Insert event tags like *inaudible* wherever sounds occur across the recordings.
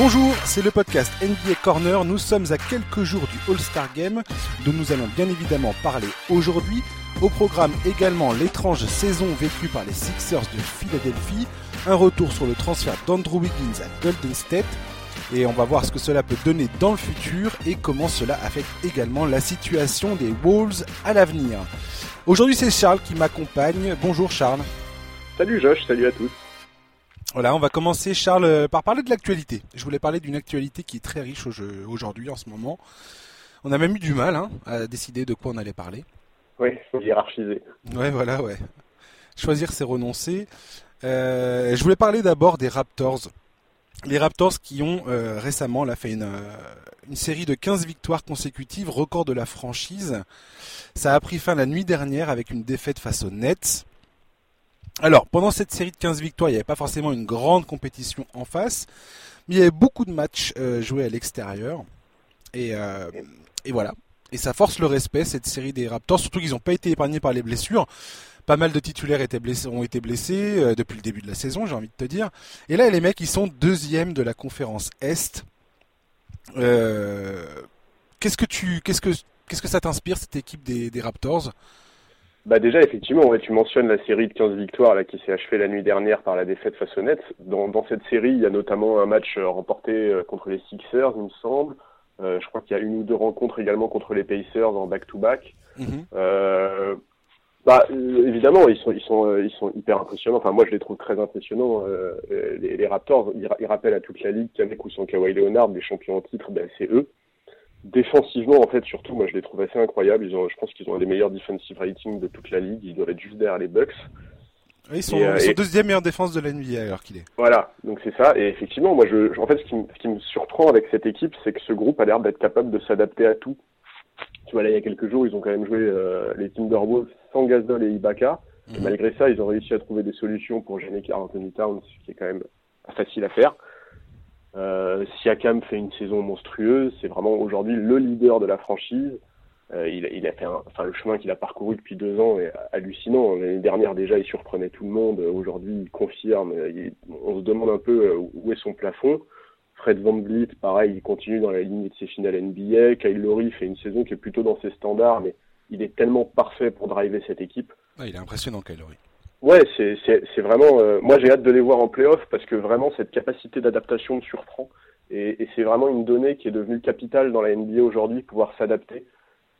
Bonjour, c'est le podcast NBA Corner. Nous sommes à quelques jours du All-Star Game, dont nous allons bien évidemment parler aujourd'hui. Au programme également l'étrange saison vécue par les Sixers de Philadelphie, un retour sur le transfert d'Andrew Wiggins à Golden State, et on va voir ce que cela peut donner dans le futur et comment cela affecte également la situation des Wolves à l'avenir. Aujourd'hui c'est Charles qui m'accompagne. Bonjour Charles. Salut Josh, salut à tous. Voilà, on va commencer Charles par parler de l'actualité. Je voulais parler d'une actualité qui est très riche aujourd'hui en ce moment. On a même eu du mal hein, à décider de quoi on allait parler. Oui, faut hiérarchiser. Ouais, voilà, ouais. Choisir, c'est renoncer. Euh, je voulais parler d'abord des Raptors. Les Raptors qui ont euh, récemment là, fait une, euh, une, série de 15 victoires consécutives, record de la franchise. Ça a pris fin la nuit dernière avec une défaite face aux Nets. Alors, pendant cette série de 15 victoires, il n'y avait pas forcément une grande compétition en face, mais il y avait beaucoup de matchs euh, joués à l'extérieur. Et, euh, et, voilà. Et ça force le respect, cette série des Raptors, surtout qu'ils n'ont pas été épargnés par les blessures. Pas mal de titulaires ont été blessés euh, depuis le début de la saison, j'ai envie de te dire. Et là, les mecs, ils sont deuxième de la conférence Est. Qu'est-ce que tu, qu'est-ce que, qu'est-ce que ça t'inspire cette équipe des Raptors? Bah déjà, effectivement, ouais, tu mentionnes la série de 15 victoires là, qui s'est achevée la nuit dernière par la défaite face aux Nets. Dans, dans cette série, il y a notamment un match euh, remporté euh, contre les Sixers, il me semble. Euh, je crois qu'il y a une ou deux rencontres également contre les Pacers en back-to-back. Mm -hmm. euh, bah, évidemment, ils sont, ils sont, ils sont hyper impressionnants. Enfin, moi, je les trouve très impressionnants. Euh, les, les, Raptors, ils, ils, rappellent à toute la ligue qu'avec ou sans Kawhi Leonard, les champions en titre, ben, c'est eux défensivement, en fait, surtout, moi, je les trouve assez incroyables. Ils ont, je pense qu'ils ont un des meilleurs defensive ratings de toute la ligue. Ils doivent être juste derrière les Bucks. Ils sont, et, euh, ils sont et... deuxième meilleure défense de la NBA alors qu'il est. Voilà, donc c'est ça. Et effectivement, moi, je, en fait, ce qui, ce qui me surprend avec cette équipe, c'est que ce groupe a l'air d'être capable de s'adapter à tout. Tu vois, là, il y a quelques jours, ils ont quand même joué euh, les Timberwolves sans Gasol et Ibaka. Et malgré ça, ils ont réussi à trouver des solutions pour gêner Anthony Towns, ce qui est quand même pas facile à faire. Euh, Siakam fait une saison monstrueuse, c'est vraiment aujourd'hui le leader de la franchise. Euh, il, a fait enfin le chemin qu'il a parcouru depuis deux ans est hallucinant. L'année dernière déjà il surprenait tout le monde. Aujourd'hui il confirme. Il, on se demande un peu où est son plafond. Fred Van Vliet, pareil, il continue dans la lignée de ses finales NBA. Kyle Lowry fait une saison qui est plutôt dans ses standards, mais il est tellement parfait pour driver cette équipe. Il est impressionnant Kyle Lowry. Ouais, c'est vraiment. Euh, moi, j'ai hâte de les voir en playoff parce que vraiment cette capacité d'adaptation me surprend et, et c'est vraiment une donnée qui est devenue capitale dans la NBA aujourd'hui, pouvoir s'adapter.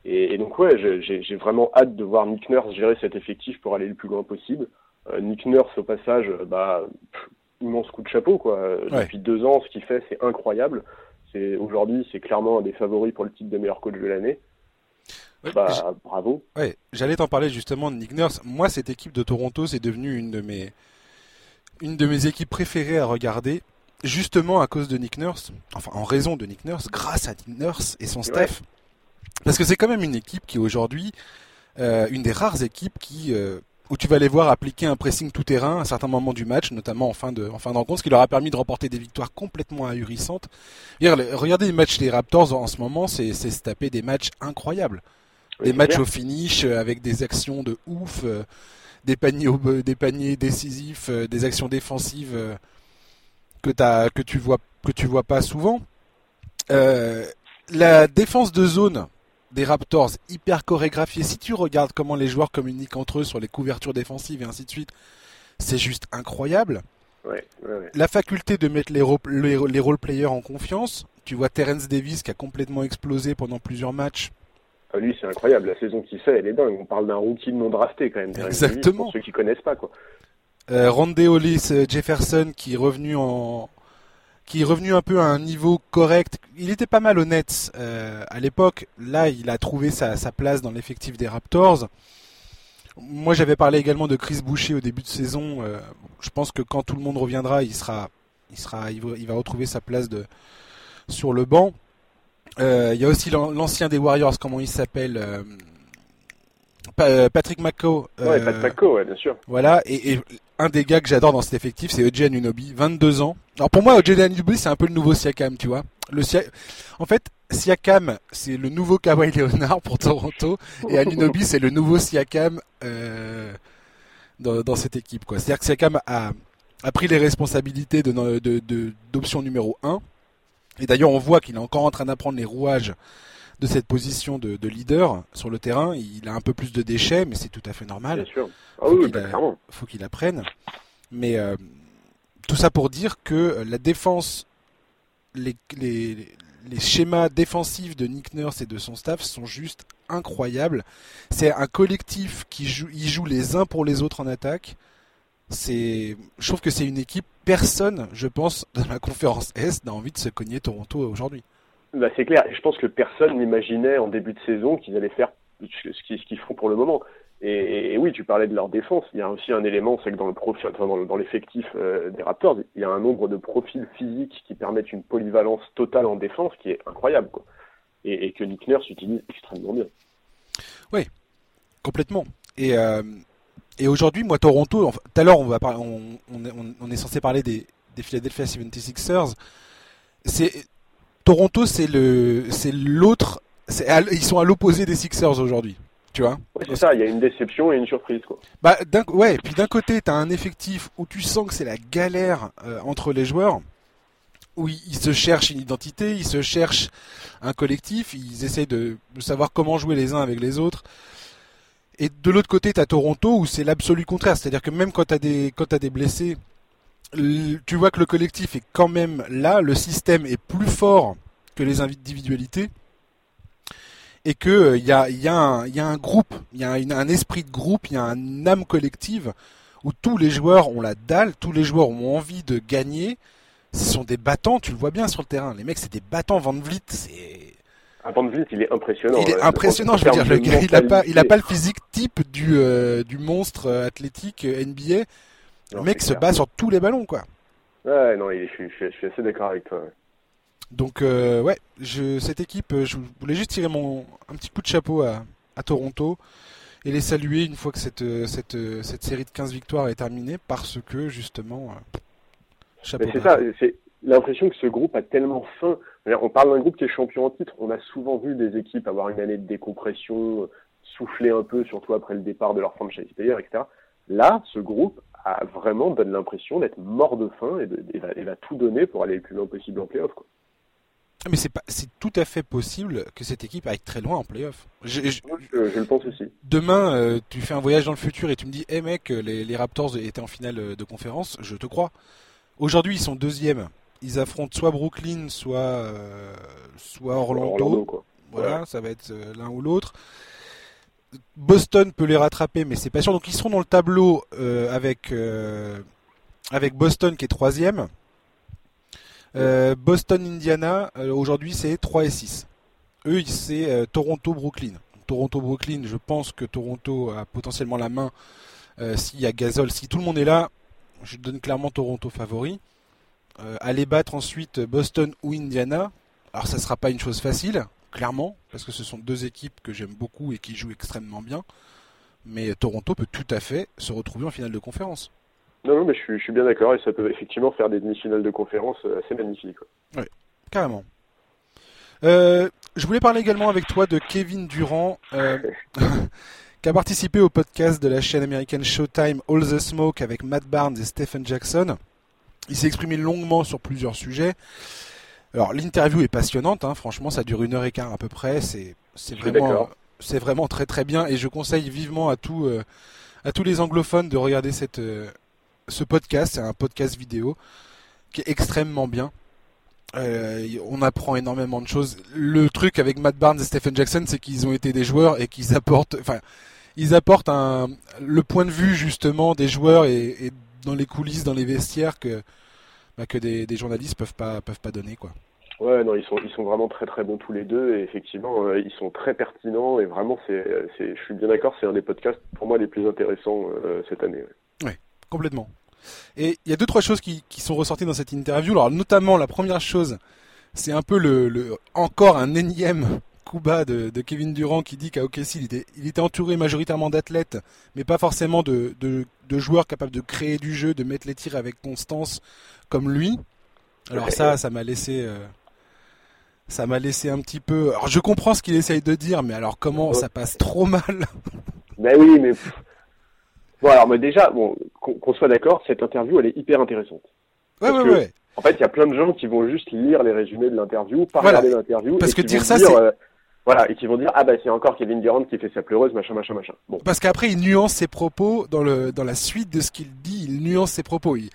Et, et, donc ouais, j'ai vraiment hâte de voir Nick Nurse gérer cet effectif pour aller le plus loin possible. Euh, Nick Nurse au passage, bah pff, immense coup de chapeau quoi. Ouais. Depuis deux ans, ce qu'il fait, c'est incroyable. C'est aujourd'hui, c'est clairement un des favoris pour le titre de meilleur coach de l'année. Bah, bravo. Ouais, j'allais t'en parler justement de Nick Nurse. Moi, cette équipe de Toronto, c'est devenu une de mes une de mes équipes préférées à regarder, justement à cause de Nick Nurse, enfin en raison de Nick Nurse, grâce à Nick Nurse et son staff. Ouais. Parce que c'est quand même une équipe qui aujourd'hui, euh, une des rares équipes qui euh, où tu vas les voir appliquer un pressing tout terrain à certains moments du match, notamment en fin de, en fin de rencontre, ce qui leur a permis de remporter des victoires complètement ahurissantes. Regardez les matchs des Raptors en ce moment, c'est se taper des matchs incroyables. Des matchs au finish euh, avec des actions de ouf, euh, des paniers, des paniers décisifs, euh, des actions défensives que, as, que tu vois que tu vois pas souvent. la défense de zone des Raptors hyper chorégraphiée. Si tu regardes comment les joueurs communiquent entre eux sur les couvertures défensives et ainsi de suite, c'est juste incroyable. Ouais, ouais, ouais. La faculté de mettre les, role, les, les role players en confiance. Tu vois Terence Davis qui a complètement explosé pendant plusieurs matchs. Ah, lui, c'est incroyable. La saison qu'il fait, elle est dingue. On parle d'un rookie non drafté quand même. Exactement. Pour ceux qui connaissent pas, quoi. Euh, Hollis Jefferson qui est revenu en qui est revenu un peu à un niveau correct. Il était pas mal honnête euh, à l'époque. Là, il a trouvé sa, sa place dans l'effectif des Raptors. Moi, j'avais parlé également de Chris Boucher au début de saison. Euh, je pense que quand tout le monde reviendra, il sera, il sera, il va retrouver sa place de sur le banc. Euh, il y a aussi l'ancien des Warriors, comment il s'appelle euh, Patrick Mako. Euh, ouais, Patrick Mako, ouais, bien sûr. Voilà, et, et un des gars que j'adore dans cet effectif, c'est Eugene Unobi, 22 ans. Alors pour moi, Eugene Unobi, c'est un peu le nouveau Siakam, tu vois. Le Sia... En fait, Siakam, c'est le nouveau Kawhi Leonard pour Toronto, et Anunobi, *laughs* c'est le nouveau Siakam euh, dans, dans, cette équipe. quoi. C'est-à-dire que Siakam a, a pris les responsabilités de, de, de, d'option numéro 1, Et d'ailleurs, on voit qu'il est encore en train d'apprendre les rouages de cette position de, leader sur le terrain. Il a un peu plus de déchets, mais c'est tout à fait normal. Bien sûr. Ah faut qu'il apprenne. Mais euh, tout ça pour dire que la défense, les, les, les schémas défensifs de Nick Nurse et de son staff sont juste incroyables. C'est un collectif qui joue, ils jouent les uns pour les autres en attaque. C'est, je trouve que c'est une équipe. Personne, je pense, dans la conférence Est n'a envie de se cogner Toronto aujourd'hui. Bah c'est clair. Je pense que personne n'imaginait en début de saison qu'ils allaient faire ce qu'ils font pour le moment. Et, oui, tu parlais de leur défense. Il y a aussi un élément, c'est que dans le profil, dans l'effectif euh, des Raptors, il y a un nombre de profils physiques qui permettent une polyvalence totale en défense qui est incroyable, quoi. Et, que Nick Nurse utilise extrêmement bien. Oui, complètement. Et, euh, et aujourd'hui, moi, Toronto, tout à l'heure, on, va on, on, est censé parler des, des Philadelphia 76ers. C'est Toronto, c'est le, c'est l'autre, ils sont à l'opposé des Sixers aujourd'hui. Tu vois C'est ça, il y a une déception et une surprise. Quoi. Bah, ouais, puis d'un côté, tu as un effectif où tu sens que c'est la galère euh, entre les joueurs, où ils, se cherchent une identité, ils se cherchent un collectif, ils essayent de, savoir comment jouer les uns avec les autres. Et de l'autre côté, tu as Toronto où c'est l'absolu contraire, c'est-à-dire que même quand tu as des quand as des blessés, tu vois que le collectif est quand même là, le système est plus fort que les individualités et que il euh, y, a, y, a un, y, a, un groupe, il y a un esprit de groupe, il y a un âme collective où tous les joueurs ont la dalle, tous les joueurs ont envie de gagner. Ce sont des battants, tu le vois bien sur le terrain. Les mecs, c'est des battants. Van Vliet, c'est. Ah, Van Vliet, il est impressionnant. Il est impressionnant, je veux dire. Le gars, il a pas, il a pas le physique type du, euh, du monstre euh, athlétique NBA. Le mec se bat sur tous les ballons, quoi. Ouais, non, je, suis, je suis assez d'accord avec toi. Donc euh, ouais, je, cette équipe, euh, je voulais juste tirer mon un petit coup de chapeau à, à Toronto et les saluer une fois que cette, euh, cette, cette série de 15 victoires est terminée parce que justement chapeau. C'est ça, c'est l'impression que ce groupe a tellement faim. On parle d'un groupe qui est champion en titre. On a souvent vu des équipes avoir une année de décompression, souffler un peu, surtout après le départ de leur franchise player, etc. Là, ce groupe a vraiment donne l'impression d'être mort de faim et, de, va, va, tout donner pour aller le plus loin possible en playoff. Quoi. Mais c'est pas, c'est tout à fait possible que cette équipe aille très loin en playoff. Je, je, je, le pense aussi. Demain, euh, tu fais un voyage dans le futur et tu me dis, hé hey mec, les, les, Raptors étaient en finale euh, de conférence, je te crois. Aujourd'hui, ils sont deuxièmes. Ils affrontent soit Brooklyn, soit euh, soit Orlando. Voilà, ça va être l'un ou l'autre. Boston peut les rattraper, mais c'est pas sûr. Donc ils seront dans le tableau avec avec Boston qui est troisième. Euh, Boston, Indiana, euh, aujourd'hui c'est 3 et 6. Eux, c'est euh, Toronto, Brooklyn. Toronto, Brooklyn, je pense que Toronto a potentiellement la main s'il y a Gasol. Si tout le monde est là, je donne clairement Toronto favori. Aller battre ensuite Boston ou Indiana, alors ça sera pas une chose facile, clairement, parce que ce sont deux équipes que j'aime beaucoup et qui jouent extrêmement bien. Mais Toronto peut tout à fait se retrouver en finale de conférence. Non, non, mais je suis, je suis bien d'accord et ça peut effectivement faire des demi-finales de conférence euh, assez magnifiques. Oui, carrément. Euh, je voulais parler également avec toi de Kevin Durant, euh, *laughs* qui a participé au podcast de la chaîne américaine Showtime All the Smoke avec Matt Barnes et Stephen Jackson. Il s'est exprimé longuement sur plusieurs sujets. Alors l'interview est passionnante, hein, franchement, ça dure une heure et quart à peu près. C'est vraiment, vraiment très très bien et je conseille vivement à tous à tous les anglophones de regarder cette ce podcast, c'est un podcast vidéo qui est extrêmement bien. Euh, on apprend énormément de choses. Le truc avec Matt Barnes et Stephen Jackson, c'est qu'ils ont été des joueurs et qu'ils apportent, enfin, ils apportent un, le point de vue justement des joueurs et, dans les coulisses, dans les vestiaires que bah, que des, journalistes peuvent pas peuvent pas donner quoi. Ouais, non, ils sont ils sont vraiment très très bons tous les deux et effectivement euh, ils sont très pertinents et vraiment c'est c'est je suis bien d'accord, c'est un des podcasts pour moi les plus intéressants euh, cette année. Ouais, complètement. Et il y a deux trois choses qui, qui sont ressorties dans cette interview. Alors notamment la première chose, c'est un peu le, le, encore un énième bas de, de Kevin Durant qui dit qu'à OKC il était, il était entouré majoritairement d'athlètes, mais pas forcément de, de, de, joueurs capables de créer du jeu, de mettre les tirs avec constance comme lui. Alors ça, ça m'a laissé, euh, ça m'a laissé un petit peu. Alors je comprends ce qu'il essaye de dire, mais alors comment ça passe trop mal? Ben oui, mais Bon, alors, mais déjà, bon, qu'on soit d'accord, cette interview, elle est hyper intéressante. Ouais, ouais, ouais. En fait, il y a plein de gens qui vont juste lire les résumés de l'interview, pas regarder l'interview. Parce et que dire ça, dire, c'est- euh, voilà, et qui vont dire ah bah c'est encore Kevin Durant qui fait sa pleureuse, machin, machin, machin. Bon, Parce qu'après, il nuance ses propos dans, le, dans la suite de ce qu'il dit, il nuance ses propos. Il,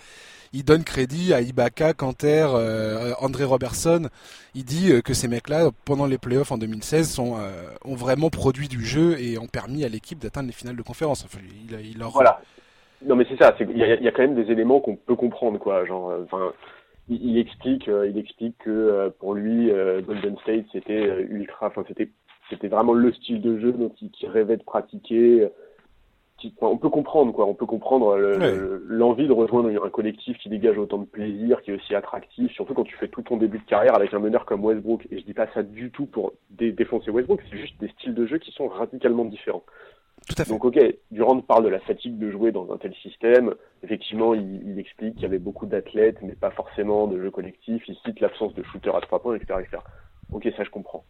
il donne crédit à Ibaka, Kanter, euh, André Robertson. Il dit euh, que ces mecs-là, pendant les playoffs en 2016, sont, euh, ont vraiment produit du jeu et ont permis à l'équipe d'atteindre les finales de conférence. Enfin, il, il leur... voilà. Non mais c'est ça, il y, y a quand même des éléments qu'on peut comprendre quoi. Genre, euh, enfin, il, il explique, euh, il explique que euh, pour lui, euh, Golden State c'était euh, ultra, enfin c'était, c'était vraiment le style de jeu dont il, rêvait de pratiquer. enfin, on peut comprendre quoi, on peut comprendre le- Ouais. le- l'envie de rejoindre un collectif qui dégage autant de plaisir, qui est aussi attractif, surtout quand tu fais tout ton début de carrière avec un meneur comme Westbrook. Et je dis pas ça du tout pour dé- défoncer Westbrook, c'est juste des styles de jeu qui sont radicalement différents. Tout à fait. Donc ok, Durant parle de la fatigue de jouer dans un tel système. Effectivement, il, il explique qu'il y avait beaucoup d'athlètes, mais pas forcément de jeu collectif. Il cite l'absence de shooter à trois points, etc., etc. Ok, ça je comprends.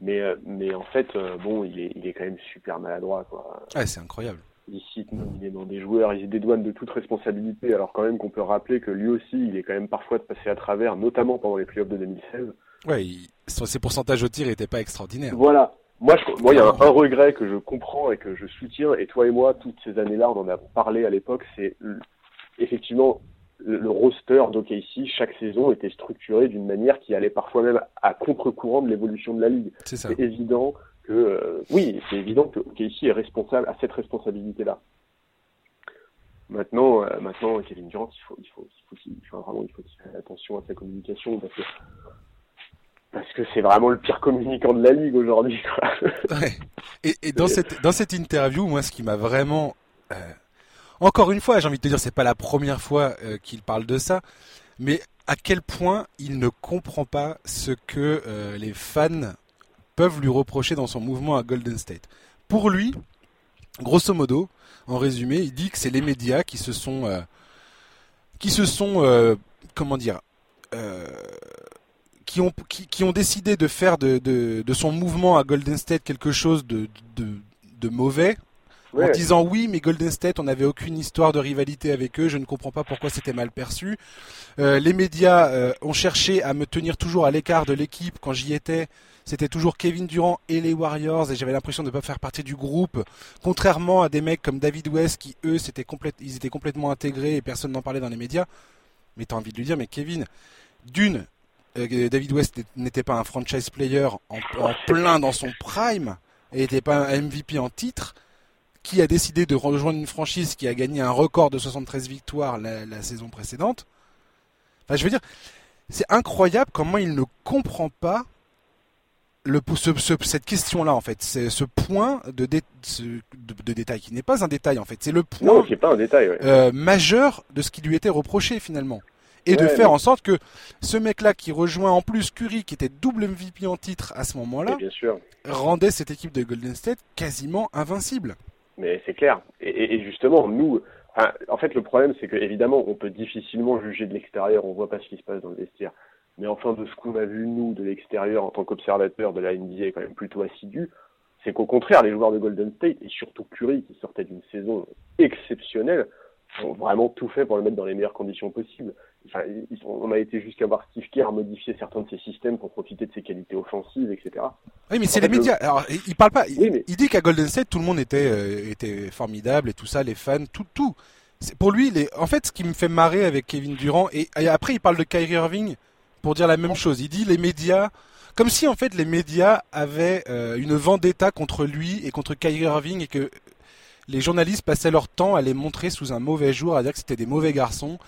Mais, euh, mais en fait, euh, bon, il est, il est quand même super maladroit, quoi. Ouais, c'est incroyable. Il cite dans des joueurs, il se dédouane de toute responsabilité, alors quand même qu'on peut rappeler que lui aussi, il est quand même parfois de passer à travers, notamment pendant les playoffs de 2016. Ouais, il- ses pourcentages au tir n'étaient pas extraordinaires. Voilà. Moi, je, moi, il y a un, un regret que je comprends et que je soutiens, et toi et moi, toutes ces années-là, on en a parlé à l'époque, c'est effectivement le, le roster d'OKC, chaque saison était structuré d'une manière qui allait parfois même à contre-courant de l'évolution de la ligue. C'est ça. C'est évident que, euh, oui, c'est évident que OKC est responsable, à cette responsabilité-là. Maintenant, euh, maintenant, Kevin Durant, il faut, il faut, il faut vraiment, il faut qu'il fasse attention à sa communication parce que, que c'est vraiment le pire communicant de la ligue aujourd'hui. *laughs* Et, dans cette dans cette interview, moi, ce qui m'a vraiment euh, encore une fois, j'ai envie de te dire, c'est pas la première fois euh, qu'il parle de ça, mais à quel point il ne comprend pas ce que euh, les fans peuvent lui reprocher dans son mouvement à Golden State. Pour lui, grosso modo, en résumé, il dit que c'est les médias qui se sont qui se sont comment dire qui ont qui, qui ont décidé de faire de, de, de son mouvement à Golden State quelque chose de de, de mauvais en disant oui mais Golden State on n'avait aucune histoire de rivalité avec eux je ne comprends pas pourquoi c'était mal perçu. Euh, les médias euh, ont cherché à me tenir toujours à l'écart de l'équipe. Quand j'y étais c'était toujours Kevin Durant et les Warriors et j'avais l'impression de ne pas faire partie du groupe. Contrairement à des mecs comme David West qui eux c'était complète ils étaient complètement intégrés et personne n'en parlait dans les médias. Mais t'as envie de lui dire mais Kevin d'une David West n'était pas un franchise player en, en plein dans son prime et n'était pas un MVP en titre qui a décidé de rejoindre une franchise qui a gagné un record de 73 victoires la, la saison précédente. Enfin, je veux dire, c'est incroyable comment il ne comprend pas le, ce- ce- cette question-là, en fait. C'est ce point de, dé- ce- de, de détail qui n'est pas un détail, en fait. C'est le point Non, c'est pas un détail, ouais. euh, majeur de ce qui lui était reproché, finalement. Et de faire en sorte que ce mec-là qui rejoint en plus Curry, qui était double MVP en titre à ce moment-là, rendait cette équipe de Golden State quasiment invincible. Mais c'est clair. Et, justement, nous, en fait, le problème, c'est que évidemment, on peut difficilement juger de l'extérieur. On voit pas ce qui se passe dans le vestiaire. Mais enfin, de ce qu'on a vu nous de l'extérieur en tant qu'observateur de la NBA, quand même plutôt assidu, c'est qu'au contraire, les joueurs de Golden State et surtout Curry, qui sortait d'une saison exceptionnelle, ont vraiment tout fait pour le mettre dans les meilleures conditions possibles. Enfin, on a été jusqu'à voir Steve Kerr modifier certains de ses systèmes pour profiter de ses qualités offensives, etc. Oui, mais c'est les le- médias. Alors, il parle pas. Il, Oui, mais- il dit qu'à Golden State, tout le monde était, euh, était formidable et tout ça, les fans, tout, tout. Pour lui, les... en fait, ce qui me fait marrer avec Kevin Durant, et, et après, il parle de Kyrie Irving pour dire la même chose. Il dit les médias, comme si en fait les médias avaient euh, une vendetta contre lui et contre Kyrie Irving et que les journalistes passaient leur temps à les montrer sous un mauvais jour, à dire que c'était des mauvais garçons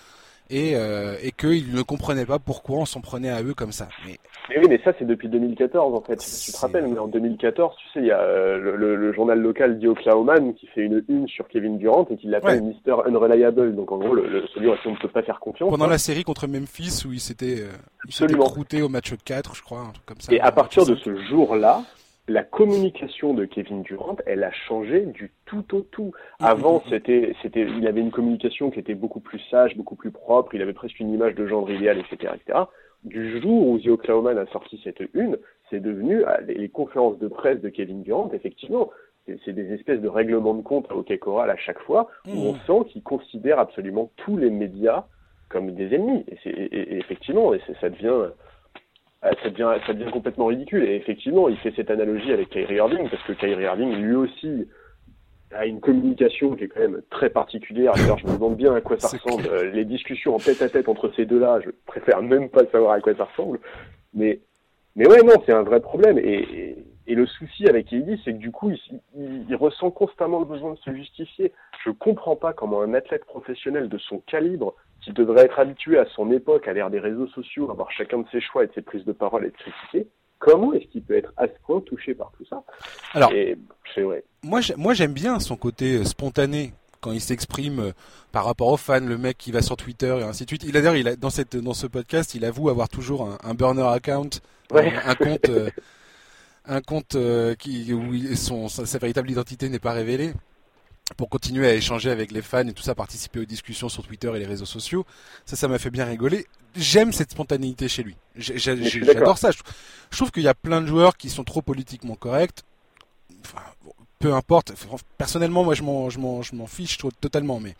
et, euh, et qu'ils ne comprenaient pas pourquoi on s'en prenait à eux comme ça. Mais Mais oui, mais ça, c'est depuis 2014, en fait. Tu te rappelles, mais en 2014, tu sais, il y a euh, le, le- le journal local The Oklahoman qui fait une une sur Kevin Durant et qui l'appelle Mister Unreliable. Donc, en gros, le, le, celui à qui on ne peut pas faire confiance. pendant hein. la série contre Memphis où il s'était euh, il s'était au match 4, je crois, un truc comme ça. Et à partir de ce jour-là, la communication de Kevin Durant, elle a changé du tout au tout. Avant, Mhm. c'était, c'était, il avait une communication qui était beaucoup plus sage, beaucoup plus propre. Il avait presque une image de genre idéal, etc., etc. Du jour où The Oklahoman a sorti cette une, c'est devenu ah, les, conférences de presse de Kevin Durant. Effectivement, c'est, des espèces de règlements de compte à OK Choral à chaque fois où on sent qu'il considère absolument tous les médias comme des ennemis. Et, effectivement, et ça devient ça devient, ça devient complètement ridicule. Et effectivement, il fait cette analogie avec Kyrie Irving, parce que Kyrie Irving, lui aussi, a une communication qui est quand même très particulière. Alors, je me demande bien à quoi ça ressemble. Les discussions en tête à tête entre ces deux-là, je préfère même pas savoir à quoi ça ressemble. Mais, mais ouais, non, c'est un vrai problème. Et, et, le souci avec Eddie, c'est que du coup, il, il, ressent constamment le besoin de se justifier. Je comprends pas comment un athlète professionnel de son calibre, qui devrait être habitué à son époque, à l'ère des réseaux sociaux, à avoir chacun de ses choix et de ses prises de parole et de critiquer, comment est-ce qu'il peut être à ce point touché par tout ça Alors, vrai. moi, moi j'aime bien son côté euh, spontané quand il s'exprime euh, par rapport aux fans, le mec qui va sur Twitter et ainsi de suite. Il a d'ailleurs, cette dans ce podcast, il avoue avoir toujours un, burner account, un, compte, euh, *laughs* un compte qui où son, sa, véritable identité n'est pas révélée pour continuer à échanger avec les fans et tout ça, participer aux discussions sur Twitter et les réseaux sociaux. Ça, ça m'a fait bien rigoler. J'aime cette spontanéité chez lui. J'adore ça. Je trouve qu'il y a plein de joueurs qui sont trop politiquement corrects. Enfin, peu importe. Personnellement, moi, je m'en fiche totalement. Mais,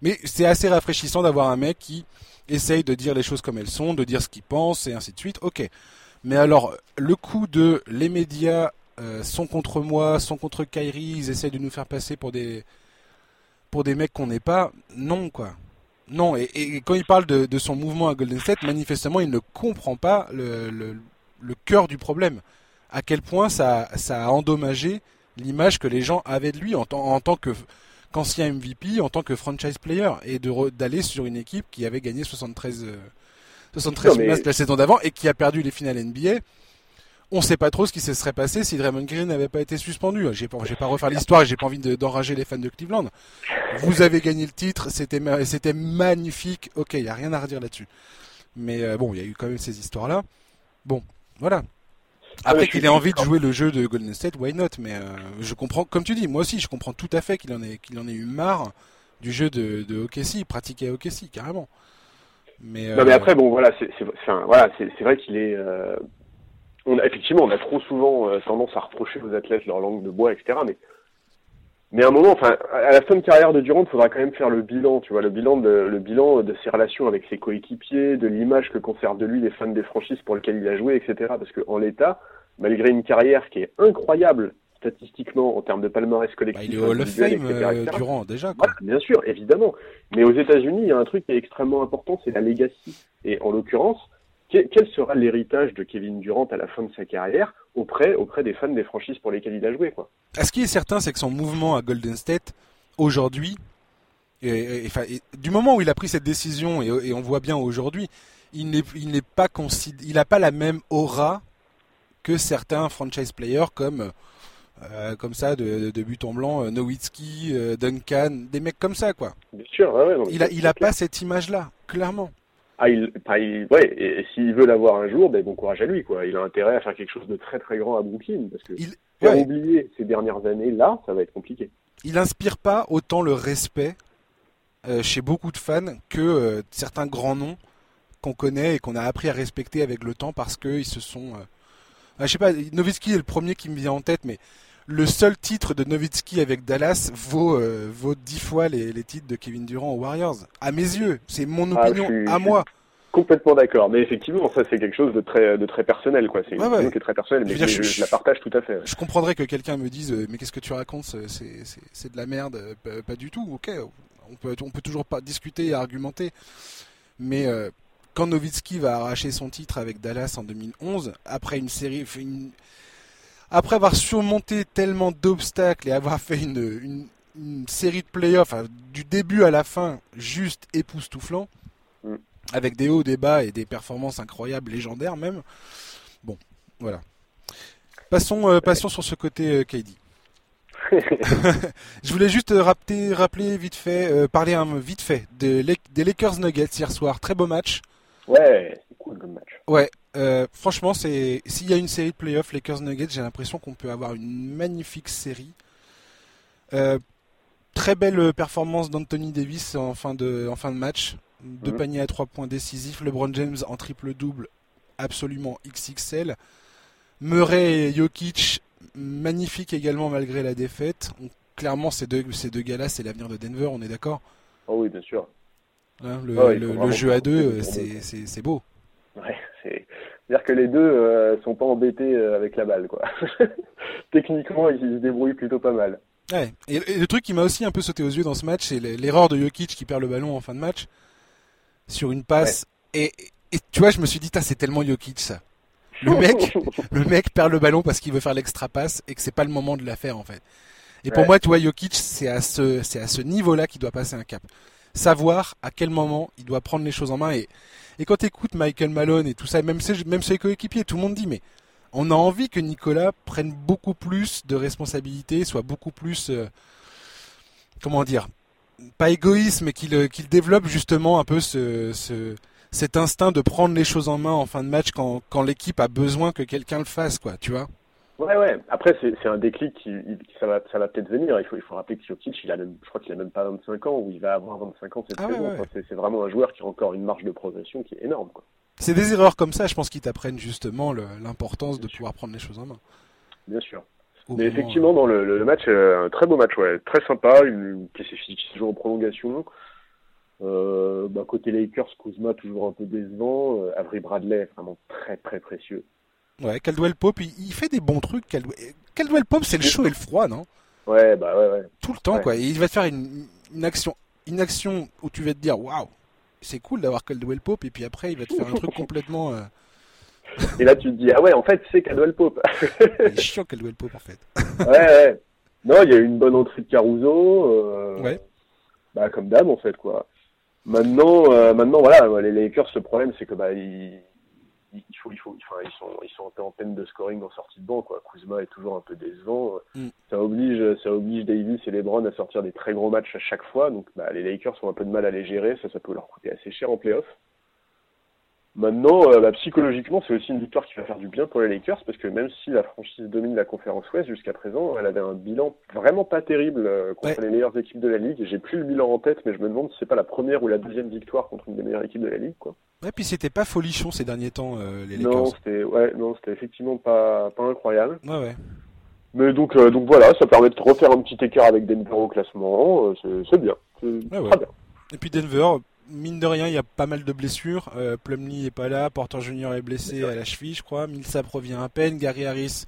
mais c'est assez rafraîchissant d'avoir un mec qui essaye de dire les choses comme elles sont, de dire ce qu'il pense et ainsi de suite. Ok. Mais alors, le coup de les médias euh, sont contre moi, sont contre Kyrie, ils essayent de nous faire passer pour des pour des mecs qu'on n'est pas. Non, quoi. Non, et, quand il parle de, son mouvement à Golden State, manifestement, il ne comprend pas le, cœur du problème. À quel point ça, a endommagé l'image que les gens avaient de lui en, tant qu'ancien MVP, en tant que franchise player, et d'aller sur une équipe qui avait gagné 73, 73 matchs la saison d'avant et qui a perdu les finales NBA on ne sait pas trop ce qui se serait passé si Draymond Green n'avait pas été suspendu. J'ai pas, pas refaire l'histoire, j'ai pas envie d'enrager les fans de Cleveland. Vous avez gagné le titre, c'était, c'était magnifique. Ok, il y a rien à redire là-dessus. Mais euh, bon, il y a eu quand même ces histoires-là. Bon, voilà. Ah, Après qu'il ait envie de jouer le jeu de Golden State, why not? Mais euh, je comprends, comme tu dis, moi aussi, je comprends tout à fait qu'il en ait, qu'il en ait eu marre du jeu de, de OKC, pratiquer OKC, carrément. Mais, Non, mais euh, après, bon, voilà, c'est, voilà, c'est, vrai qu'il est on a, effectivement, on a trop souvent euh, tendance à reprocher aux athlètes leur langue de bois, etc. Mais, mais à un moment, enfin, à la fin de carrière de Durant, il faudra quand même faire le bilan, tu vois, le bilan de, le bilan de ses relations avec ses coéquipiers, de l'image que conservent de lui les fans des franchises pour lesquelles il a joué, etc. Parce qu'en l'état, malgré une carrière qui est incroyable statistiquement en termes de palmarès collectif. Bah, il est Hall of Fame euh, Durant déjà. Quoi. bien sûr, évidemment. Mais aux États-Unis, il y a un truc qui est extrêmement important, c'est la legacy. Et en l'occurrence, quel sera l'héritage de Kevin Durant à la fin de sa carrière auprès, auprès des fans des franchises pour lesquelles il a joué quoi? Ce qui est certain, c'est que son mouvement à Golden State, aujourd'hui, du moment où il a pris cette décision, et, on voit bien aujourd'hui, il n'est pas il n'a pas la même aura que certains franchise players comme euh, comme ça de, but en blanc, euh, Nowitzki, euh, Duncan, des mecs comme ça quoi. Bien sûr, il a, il a pas cette image là, clairement. Ah, il, ouais, et, s'il veut l'avoir un jour, ben bon courage à lui, quoi. Il a intérêt à faire quelque chose de très très grand à Brooklyn, parce que il, faire oublier ces dernières années, là, ça va être compliqué. Il inspire pas autant le respect euh, chez beaucoup de fans que euh, certains grands noms qu'on connaît et qu'on a appris à respecter avec le temps parce qu'ils se sont. Euh... Ah, je sais pas, Nowitzki est le premier qui me vient en tête, mais le seul titre de Nowitzki avec Dallas vaut euh, vaut dix fois les, les, titres de Kevin Durant aux Warriors. À mes yeux, c'est mon ah, opinion à moi. Complètement d'accord, mais effectivement, ça c'est quelque chose de très de très personnel, quoi. C'est une opinion qui est très personnelle, mais je, la partage tout à fait. Je comprendrais que quelqu'un me dise, euh, mais qu'est-ce que tu racontes C'est de la merde, euh, pas, du tout. Ok, on peut on peut toujours pas discuter et argumenter, mais quand Nowitzki va arracher son titre avec Dallas en 2011, après une série, une, après avoir surmonté tellement d'obstacles et avoir fait une, série de playoffs du début à la fin juste époustouflant, mm. avec des hauts, des bas et des performances incroyables, légendaires même. Bon, voilà. Passons, euh, passons sur ce côté euh, KD. *laughs* *laughs* je voulais juste rappeler, rappeler vite fait, euh, parler un vite fait des Lakers Nuggets hier soir. Très beau match. Ouais, c'est cool le match. Ouais, euh, franchement, c'est s'il y a une série de playoffs Lakers Nuggets, j'ai l'impression qu'on peut avoir une magnifique série. Euh, très belle performance d'Anthony Davis en fin de, en fin de match. Deux mhm. paniers à trois points décisifs. LeBron James en triple-double, absolument XXL. Murray et Jokic, magnifique également malgré la défaite. clairement, ces deux, ces deux gars-là, c'est l'avenir de Denver, on est d'accord? Oh oui, bien sûr. Hein, le, jeu à deux, c'est beau. Ouais, c'est-à-dire que les deux euh, sont pas embêtés euh, avec la balle, quoi. *laughs* Techniquement, ils, se débrouillent plutôt pas mal. Ouais. Et, le truc qui m'a aussi un peu sauté aux yeux dans ce match, c'est l'erreur de Jokic qui perd le ballon en fin de match sur une passe. Et, tu vois, je me suis dit, c'est tellement Jokic ça. Le mec, *laughs* le mec perd le ballon parce qu'il veut faire l'extra passe et que c'est pas le moment de la faire en fait. Et pour moi, tu vois, Jokic, c'est à ce, c'est à ce niveau-là qu'il doit passer un cap. Savoir à quel moment il doit prendre les choses en main et et quand tu Michael Malone et tout ça, même ses, même ses coéquipiers, tout le monde dit, mais on a envie que Nicolas prenne beaucoup plus de responsabilités, soit beaucoup plus, euh, comment dire, pas égoïste, mais qu'il qu'il développe justement un peu ce, ce, cet instinct de prendre les choses en main en fin de match quand, quand l'équipe a besoin que quelqu'un le fasse, quoi, tu vois. Ouais, ouais. Après, c'est un déclic qui, ça va, ça va peut-être venir. Il faut, il faut rappeler que Jokic, il a je crois qu'il a même pas 25 ans, ou il va avoir 25 ans cette ah saison. C'est vraiment un joueur qui a encore une marge de progression qui est énorme, quoi. C'est des erreurs comme ça, je pense, qui t'apprennent justement l'importance de pouvoir prendre les choses en main. Bien sûr. Mais effectivement, dans le, match, euh, un très beau match, ouais, très sympa, une, qui se joue en prolongation. Euh, bah, côté Lakers, Kuzma toujours un peu décevant. Euh, Avery Bradley, vraiment très très précieux. Ouais, Caldwell Pope, il, fait des bons trucs. Caldwell, Pope, c'est le chaud et le froid, non? Ouais, bah ouais, ouais. Tout le temps, quoi. il va te faire une, action, une action où tu vas te dire, waouh, c'est cool d'avoir Caldwell Pope, et puis après, il va te faire un truc complètement. Euh, *laughs* et là, tu te dis, ah ouais, en fait, c'est Caldwell Pope. *laughs* il est chiant, Caldwell Pope, en fait. *laughs* ouais, ouais. Non, il y a eu une bonne entrée de Caruso. Euh, ouais. Bah, comme dame, en fait, quoi. Maintenant, euh, maintenant, voilà, les Lakers, le problème, c'est que bah, ils il faut, il faut, enfin, ils sont, ils sont un peu en peine de scoring en sortie de banc, quoi. Kuzma est toujours un peu décevant. Mm. Ça oblige, ça oblige Davis et LeBron à sortir des très gros matchs à chaque fois. Donc, bah, les Lakers ont un peu de mal à les gérer. Ça, ça peut leur coûter assez cher en playoff. Maintenant, euh, bah, psychologiquement, c'est aussi une victoire qui va faire du bien pour les Lakers parce que même si la franchise domine la conférence Ouest jusqu'à présent, elle avait un bilan vraiment pas terrible euh, contre les meilleures équipes de la ligue. J'ai plus le bilan en tête, mais je me demande si c'est pas la première ou la deuxième victoire contre une des meilleures équipes de la ligue, quoi. Ouais, puis c'était pas folichon ces derniers temps, euh, les Lakers. Non, c'était ouais, non, c'était effectivement pas pas incroyable. Ouais, ouais. Mais donc donc voilà, ça permet de refaire un petit écart avec Denver au classement, c'est bien, c'est très bien. Et puis Denver, mine de rien, il y a pas mal de blessures. Euh, Plumlee est pas là, Porter Junior est blessé à la cheville, je crois. Millsap revient à peine. Gary Harris,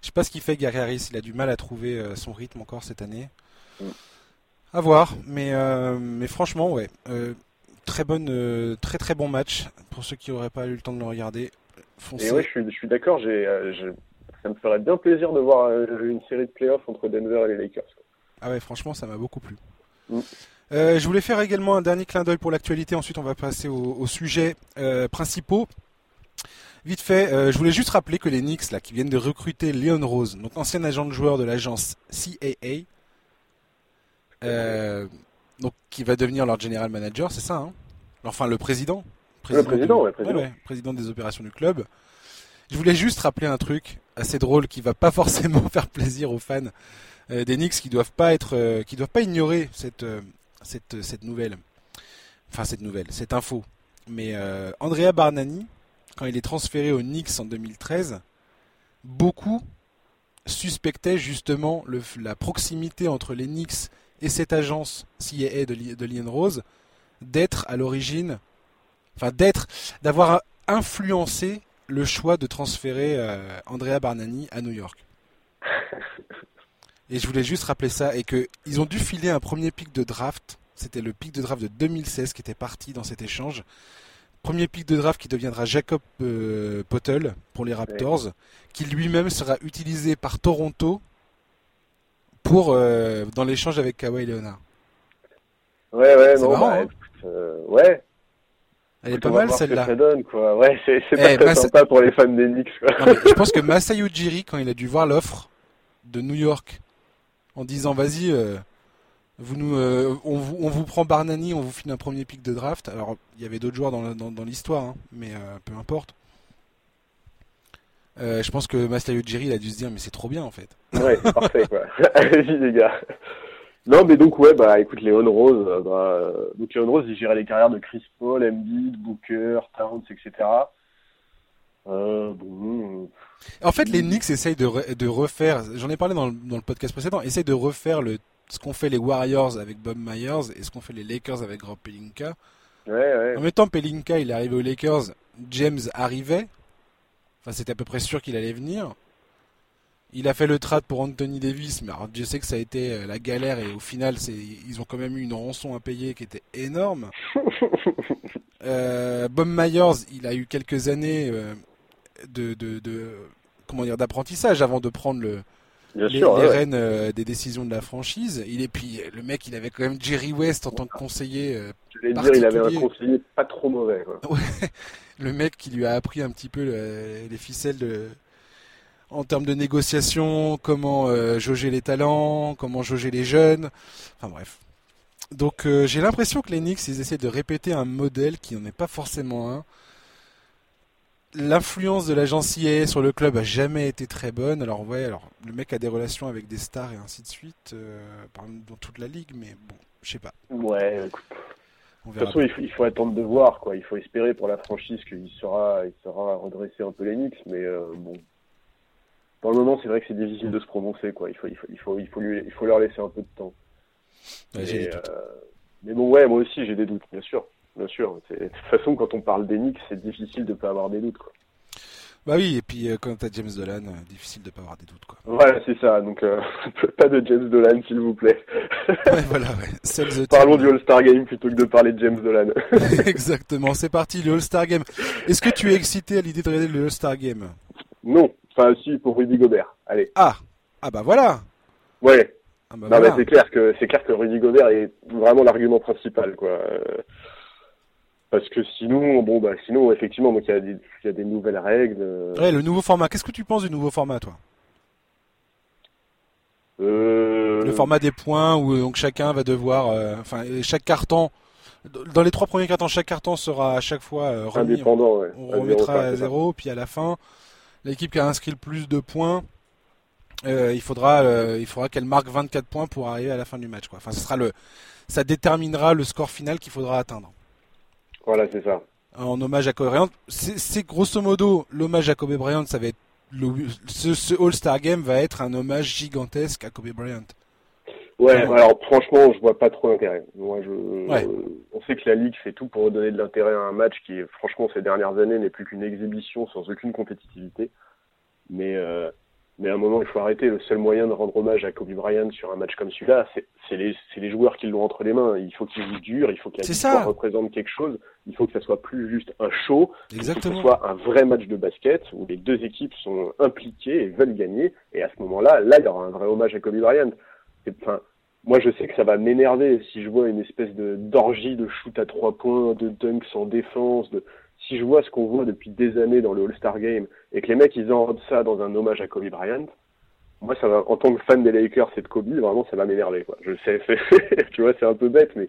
je sais pas ce qu'il fait. Gary Harris, il a du mal à trouver euh, son rythme encore cette année. Mm. À voir, mais euh, mais franchement, ouais, très bonne, très très bon match pour ceux qui n'auraient pas eu le temps de le regarder. Et ouais, je suis, je suis d'accord. J'ai, ça me ferait bien plaisir de voir une série de playoffs entre Denver et les Lakers. Ah ouais, franchement, ça m'a beaucoup plu. Mm. Euh, je voulais faire également un dernier clin d'œil pour l'actualité. Ensuite, on va passer aux, sujets euh, principaux. Vite fait, euh, je voulais juste rappeler que les Knicks, là, qui viennent de recruter Leon Rose, donc ancien agent de joueur de l'agence CAA, donc qui va devenir leur general manager, c'est ça, hein Enfin, le président. Président, le président, président. président des opérations du club. Je voulais juste rappeler un truc assez drôle qui va pas *laughs* forcément faire plaisir aux fans des Knicks qui doivent pas être, qui doivent pas ignorer cette cette, cette nouvelle. Enfin, cette nouvelle, cette info. Mais euh, Andrea Barnani, quand il est transféré au Knicks en 2013, beaucoup suspectaient justement le, la proximité entre les Knicks et cette agence CAA de, de Lien Rose d'être à l'origine, enfin d'être, d'avoir influencé le choix de transférer euh, Andrea Barnani à New York. *laughs* Et je voulais juste rappeler ça et que ils ont dû filer un premier pic de draft. C'était le pic de draft de 2016 qui était parti dans cet échange. Premier pic de draft qui deviendra Jacob euh, Pottel pour les Raptors, qui lui-même sera utilisé par Toronto pour euh, dans l'échange avec Kawhi Leonard. Ouais, ouais, non, bah, hein. euh, ouais. Elle est pas mal celle-là. Ouais, *laughs* c'est eh, pas sympa pour les fans des Knicks. je pense que *laughs* Masayu Ujiri, quand il a dû voir l'offre de New York en disant vas-y, euh, vous nous, euh, on, vous, on, vous, prend Barnani, on vous file un premier pic de draft. Alors il y avait d'autres joueurs dans, dans, dans l'histoire, hein, mais euh, peu importe. Je pense que Master Ujiri il a dû se dire mais c'est trop bien en fait. Ouais, c'est parfait quoi. *laughs* Allez-y les gars. Non mais donc ouais bah écoute Léon Rose, bah, donc Léon Rose il gérait les carrières de Chris Paul, Embiid, Booker, Towns, etc. Euh, bon, en fait, les Knicks essayent de, de refaire, j'en ai parlé dans le, dans le, podcast précédent, essayent de refaire le ce qu'ont fait les Warriors avec Bob Myers et ce qu'ont fait les Lakers avec Rob Pelinka. Ouais, ouais. En même temps, Pelinka, il est arrivé aux Lakers, James arrivait. Enfin, c'était à peu près sûr qu'il allait venir. Il a fait le trade pour Anthony Davis, mais alors Dieu sait que ça a été euh, la galère et au final, c'est, ils ont quand même eu une rançon à payer qui était énorme. *laughs* Euh, Bob Myers, il a eu quelques années euh, de, de, de comment dire d'apprentissage avant de prendre le, Bien les, sûr, les ouais, ouais. rênes euh, des décisions de la franchise. Il est puis le mec, il avait quand même Jerry West en tant que conseiller. euh, Je voulais dire, il avait un conseiller pas trop mauvais. Quoi. *laughs* le mec qui lui a appris un petit peu le- les ficelles en termes de négociation, comment euh, jauger les talents, comment jauger les jeunes. Enfin bref. Donc euh, j'ai l'impression que les Knicks, ils essaient de répéter un modèle qui n'en est pas forcément un. L'influence de l'agence CIA sur le club a jamais été très bonne. Alors ouais, alors le mec a des relations avec des stars et ainsi de suite, euh, dans toute la ligue, mais bon, je sais pas. Ouais, de toute façon, il faut, il faut attendre de voir. quoi. Il faut espérer pour la franchise qu'il sera, il sera redressé un peu les Knicks, mais euh, bon. Pour le moment, c'est vrai que c'est difficile de se prononcer. Quoi. Il, faut, il, faut, il, faut, il, faut lui, il faut leur laisser un peu de temps. Ouais, doutes. euh, mais bon, ouais, moi aussi, j'ai des doutes, bien sûr. Bien sûr. De toute façon, quand on parle des Knicks, c'est difficile de pas avoir des doutes. Quoi. Bah oui, et puis euh, quand t'as James Dolan, euh, difficile de pas avoir des doutes quoi. Voilà, c'est ça. Donc, euh, *laughs* pas de James Dolan, s'il vous plaît. *laughs* Ouais, voilà, ouais. Parlons du All-Star Game plutôt que de parler de James Dolan. *laughs* Exactement, c'est parti, le All-Star Game. Est-ce que tu es excité à l'idée de regarder le All-Star Game? Non. Enfin, si, pour Rudy Gobert. Allez. Ah Ah bah voilà Ouais. ah bah voilà. mais c'est clair que c'est clair que Rudy Gobert est vraiment l'argument principal, quoi. Parce que sinon, bon, bah, sinon, effectivement, donc il y a des, il y a des nouvelles règles. euh, Ouais, le nouveau format, qu'est-ce que tu penses du nouveau format toi? Euh, Le format des points où donc chacun va devoir, euh, enfin chaque carton, dans les trois premiers cartons, chaque carton sera à chaque fois euh, remis. indépendant, ouais. On À remettra zéro, à zéro, puis à la fin, l'équipe qui a inscrit le plus de points, il faudra, il faudra qu'elle marque 24 points pour arriver à la fin du match. Quoi. Enfin, ce sera le, ça déterminera le score final qu'il faudra atteindre. Voilà, c'est ça. En hommage à Kobe Bryant, c'est grosso modo l'hommage à Kobe Bryant. Ça va être le- ce, ce All-Star Game va être un hommage gigantesque à Kobe Bryant. Ouais, alors franchement, je vois pas trop l'intérêt. Moi, je, Ouais. euh, on sait que la Ligue fait tout pour donner de l'intérêt à un match qui, franchement, ces dernières années, n'est plus qu'une exhibition sans aucune compétitivité. Mais, euh, mais à un moment, il faut arrêter. Le seul moyen de rendre hommage à Kobe Bryant sur un match comme celui-là, c'est c'est les, c'est les joueurs qui l'ont entre les mains. Il faut qu'ils jouent dur, il faut que la représente quelque chose. Il faut que ça soit plus juste un show, faut que Exactement. ce soit un vrai match de basket où les deux équipes sont impliquées et veulent gagner. Et à ce moment-là, là, il y aura un vrai hommage à Kobe Bryant. Enfin, moi, je sais que ça va m'énerver si je vois une espèce de d'orgie de shoot à trois points, de dunks sans défense. De... Si je vois ce qu'on voit depuis des années dans le All-Star Game et que les mecs ils enrobent ça dans un hommage à Kobe Bryant, moi, ça va, en tant que fan des Lakers et de Kobe, vraiment, ça va m'énerver. Quoi. Je sais, *laughs* tu vois, c'est un peu bête, mais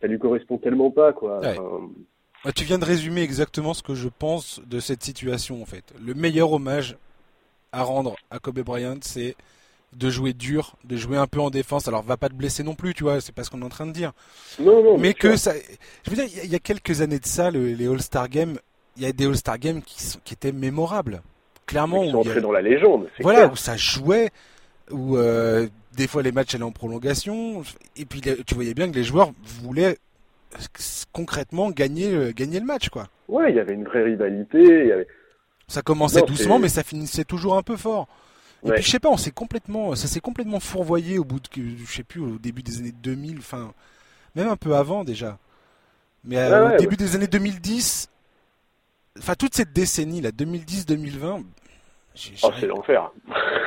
ça lui correspond tellement pas, quoi. Ouais. Enfin, Tu viens de résumer exactement ce que je pense de cette situation en fait. Le meilleur hommage à rendre à Kobe Bryant, c'est de jouer dur, de jouer un peu en défense. Alors va pas te blesser non plus, tu vois, c'est pas ce qu'on est en train de dire. non, non, Mais que sûr. ça, je veux dire, il y a- il y, a quelques années de ça, le- les All-Star Games, il y a des All-Star Games qui, sont- qui étaient mémorables. Clairement, Ils sont a- dans la légende. voilà, clair. où ça jouait, où euh, des fois les matchs allaient en prolongation, et puis tu voyais bien que les joueurs voulaient concrètement gagner, euh, gagner le match, quoi. Ouais, il y avait une vraie rivalité. il y avait... Ça commençait Non, doucement, mais ça finissait toujours un peu fort. Et Ouais. puis je sais pas, on s'est complètement, ça s'est complètement fourvoyé au bout de, je sais plus, au début des années 2000, enfin, même un peu avant déjà. Mais euh, Ouais, au début des années 2010, enfin toute cette décennie là, 2010-2020, j'ai- Oh, c'est l'enfer.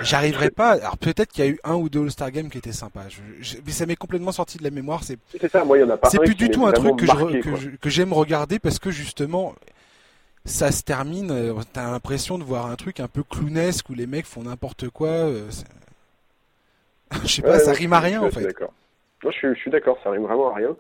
j'arriverai *laughs* pas. Alors peut-être qu'il y a eu un ou deux All-Star Games qui étaient sympas, je- je- mais ça m'est complètement sorti de la mémoire. C'est C'est ça, moi, il y en a pas c'est plus du tout un truc marqué, je- que j'aime regarder parce que justement ça se termine euh, t'as l'impression de voir un truc un peu clownesque où les mecs font n'importe quoi euh, *laughs* je sais pas Ouais, ça non, rime à rien en fait D'accord. Je suis, je suis d'accord, ça rime vraiment à rien.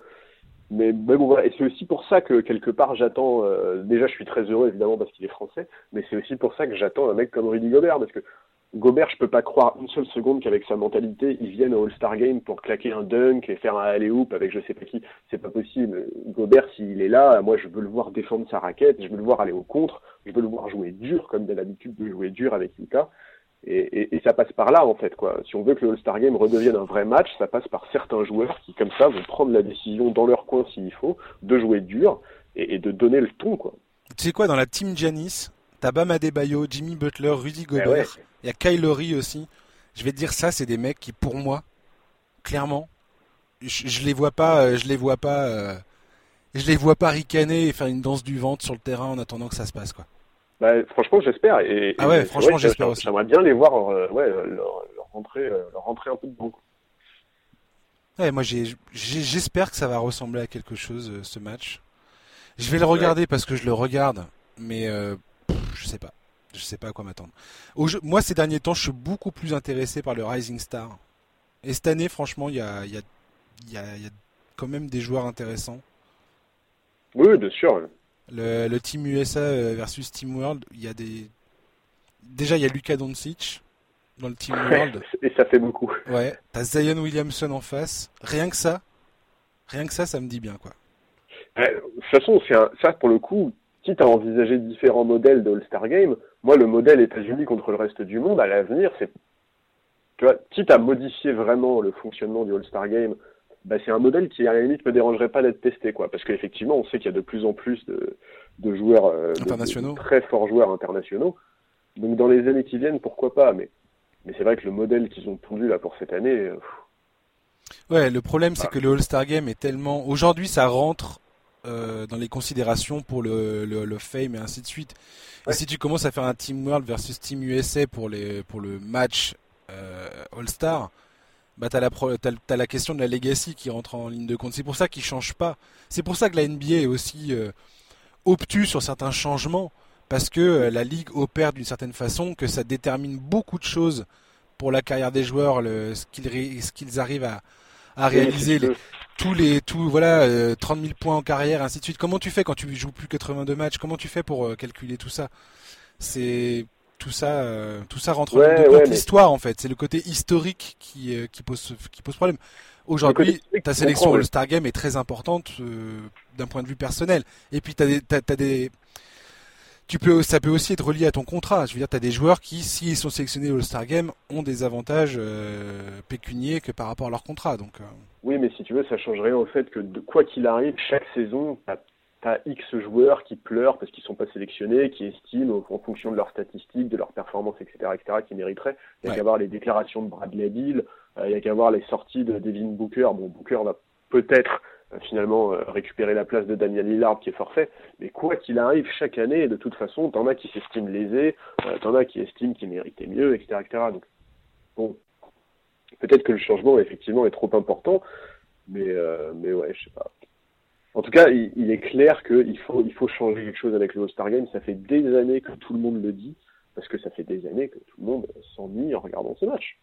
Mais, mais bon, voilà. Et c'est aussi pour ça que, quelque part, j'attends. euh, déjà, je suis très heureux, évidemment, parce qu'il est français. Mais c'est aussi pour ça que j'attends un mec comme Rudy Gobert. Parce que Gobert, je peux pas croire une seule seconde qu'avec sa mentalité, il vienne au All-Star Game pour claquer un dunk et faire un alley-oop avec je sais pas qui. C'est pas possible. Gobert, s'il est là, moi, je veux le voir défendre sa raquette, je veux le voir aller au contre, je veux le voir jouer dur, comme il a l'habitude de jouer dur avec Utah. Et, et, ça passe par là, en fait, quoi. Si on veut que le All-Star Game redevienne un vrai match, ça passe par certains joueurs qui, comme ça, vont prendre la décision dans leur coin s'il faut, de jouer dur et, et, de donner le ton, quoi. Tu sais quoi, dans la team Janis, t'as Bam Adebayo, Jimmy Butler, Rudy Gobert, il ouais. Y a Kyle Lowry aussi. Je vais te dire ça, c'est des mecs qui, pour moi, clairement, je, je les vois pas, euh, je les vois pas, euh, je les vois pas ricaner et faire une danse du ventre sur le terrain en attendant que ça se passe, quoi. Bah, franchement, j'espère. Et, ah ouais, franchement, j'espère aussi. J'aimerais bien les voir, euh, ouais, leur, leur, rentrer, leur rentrer un peu de bon. Ouais, moi, j'espère que ça va ressembler à quelque chose ce match. Je vais le regarder ouais. parce que je le regarde, mais euh, pff, je sais pas. Je sais pas à quoi m'attendre. Moi, ces derniers temps, je suis beaucoup plus intéressé par le Rising Star. Et cette année, franchement, il y a, y, a, y, a, y a quand même des joueurs intéressants. Oui, bien sûr. Le, le, Team USA versus Team World, il y a des. Déjà, il y a Luka Doncic dans le Team World. Et ça fait beaucoup. Ouais. T'as Zion Williamson en face. Rien que ça, rien que ça, ça me dit bien, quoi. De toute façon, un... ça pour le coup. Quitte à envisager différents modèles de All-Star Game, moi, le modèle États-Unis contre le reste du monde, à l'avenir, c'est. Tu vois, quitte à modifier vraiment le fonctionnement du All-Star Game bah, c'est un modèle qui à la limite me dérangerait pas d'être testé quoi parce qu'effectivement on sait qu'il y a de plus en plus de, de joueurs euh, internationaux de, de très forts joueurs internationaux donc dans les années qui viennent pourquoi pas mais mais c'est vrai que le modèle qu'ils ont pondu là pour cette année euh, ouais le problème c'est ah. que le All-Star Game est tellement aujourd'hui ça rentre euh, dans les considérations pour le, le, le fame et ainsi de suite ouais. et si tu commences à faire un Team World versus Team USA pour les pour le match euh, All-Star bah t'as la, t'as, t'as la question de la legacy qui rentre en ligne de compte. C'est pour ça qu'ils changent pas. C'est pour ça que la NBA est aussi euh, obtus sur certains changements parce que euh, la ligue opère d'une certaine façon que ça détermine beaucoup de choses pour la carrière des joueurs, le, ce qu'ils ce qu'ils arrivent à, à réaliser. Les, tous les tout voilà euh, 30 000 points en carrière ainsi de suite. Comment tu fais quand tu joues plus 82 matchs? Comment tu fais pour euh, calculer tout ça? C'est tout ça, euh, tout ça rentre ouais, de ouais, l'histoire mais... en fait. C'est le côté historique qui, euh, qui, pose, qui pose problème. Aujourd'hui, ta sélection All-Star Game est très importante euh, d'un point de vue personnel. Et puis, t'as des, t'as, t'as des, tu peux, ça peut aussi être relié à ton contrat. Je veux dire, tu as des joueurs qui, s'ils sont sélectionnés au All-Star Game, ont des avantages euh, pécuniers que par rapport à leur contrat. Donc, euh... Oui, mais si tu veux, ça changerait au fait que de, quoi qu'il arrive, chaque saison, tu t'as X joueurs qui pleurent parce qu'ils sont pas sélectionnés, qui estiment en fonction de leurs statistiques, de leurs performances, etc., etc., qui mériteraient. Il y a ouais. qu'à voir les déclarations de Bradley Bill, euh, il y a qu'à voir les sorties de Devin Booker. Bon, Booker va peut-être finalement euh, récupérer la place de Daniel Lillard qui est forfait, mais quoi qu'il arrive chaque année, de toute façon, t'en as qui s'estiment lésés, euh, t'en as qui estiment qu'ils méritaient mieux, etc., etc. Donc, bon, peut-être que le changement effectivement est trop important, mais euh, mais ouais, je sais pas. En tout cas, il, est clair qu'il faut, il faut changer quelque chose avec le All-Star Game. Ça fait des années que tout le monde le dit, parce que ça fait des années que tout le monde s'ennuie en regardant ce match.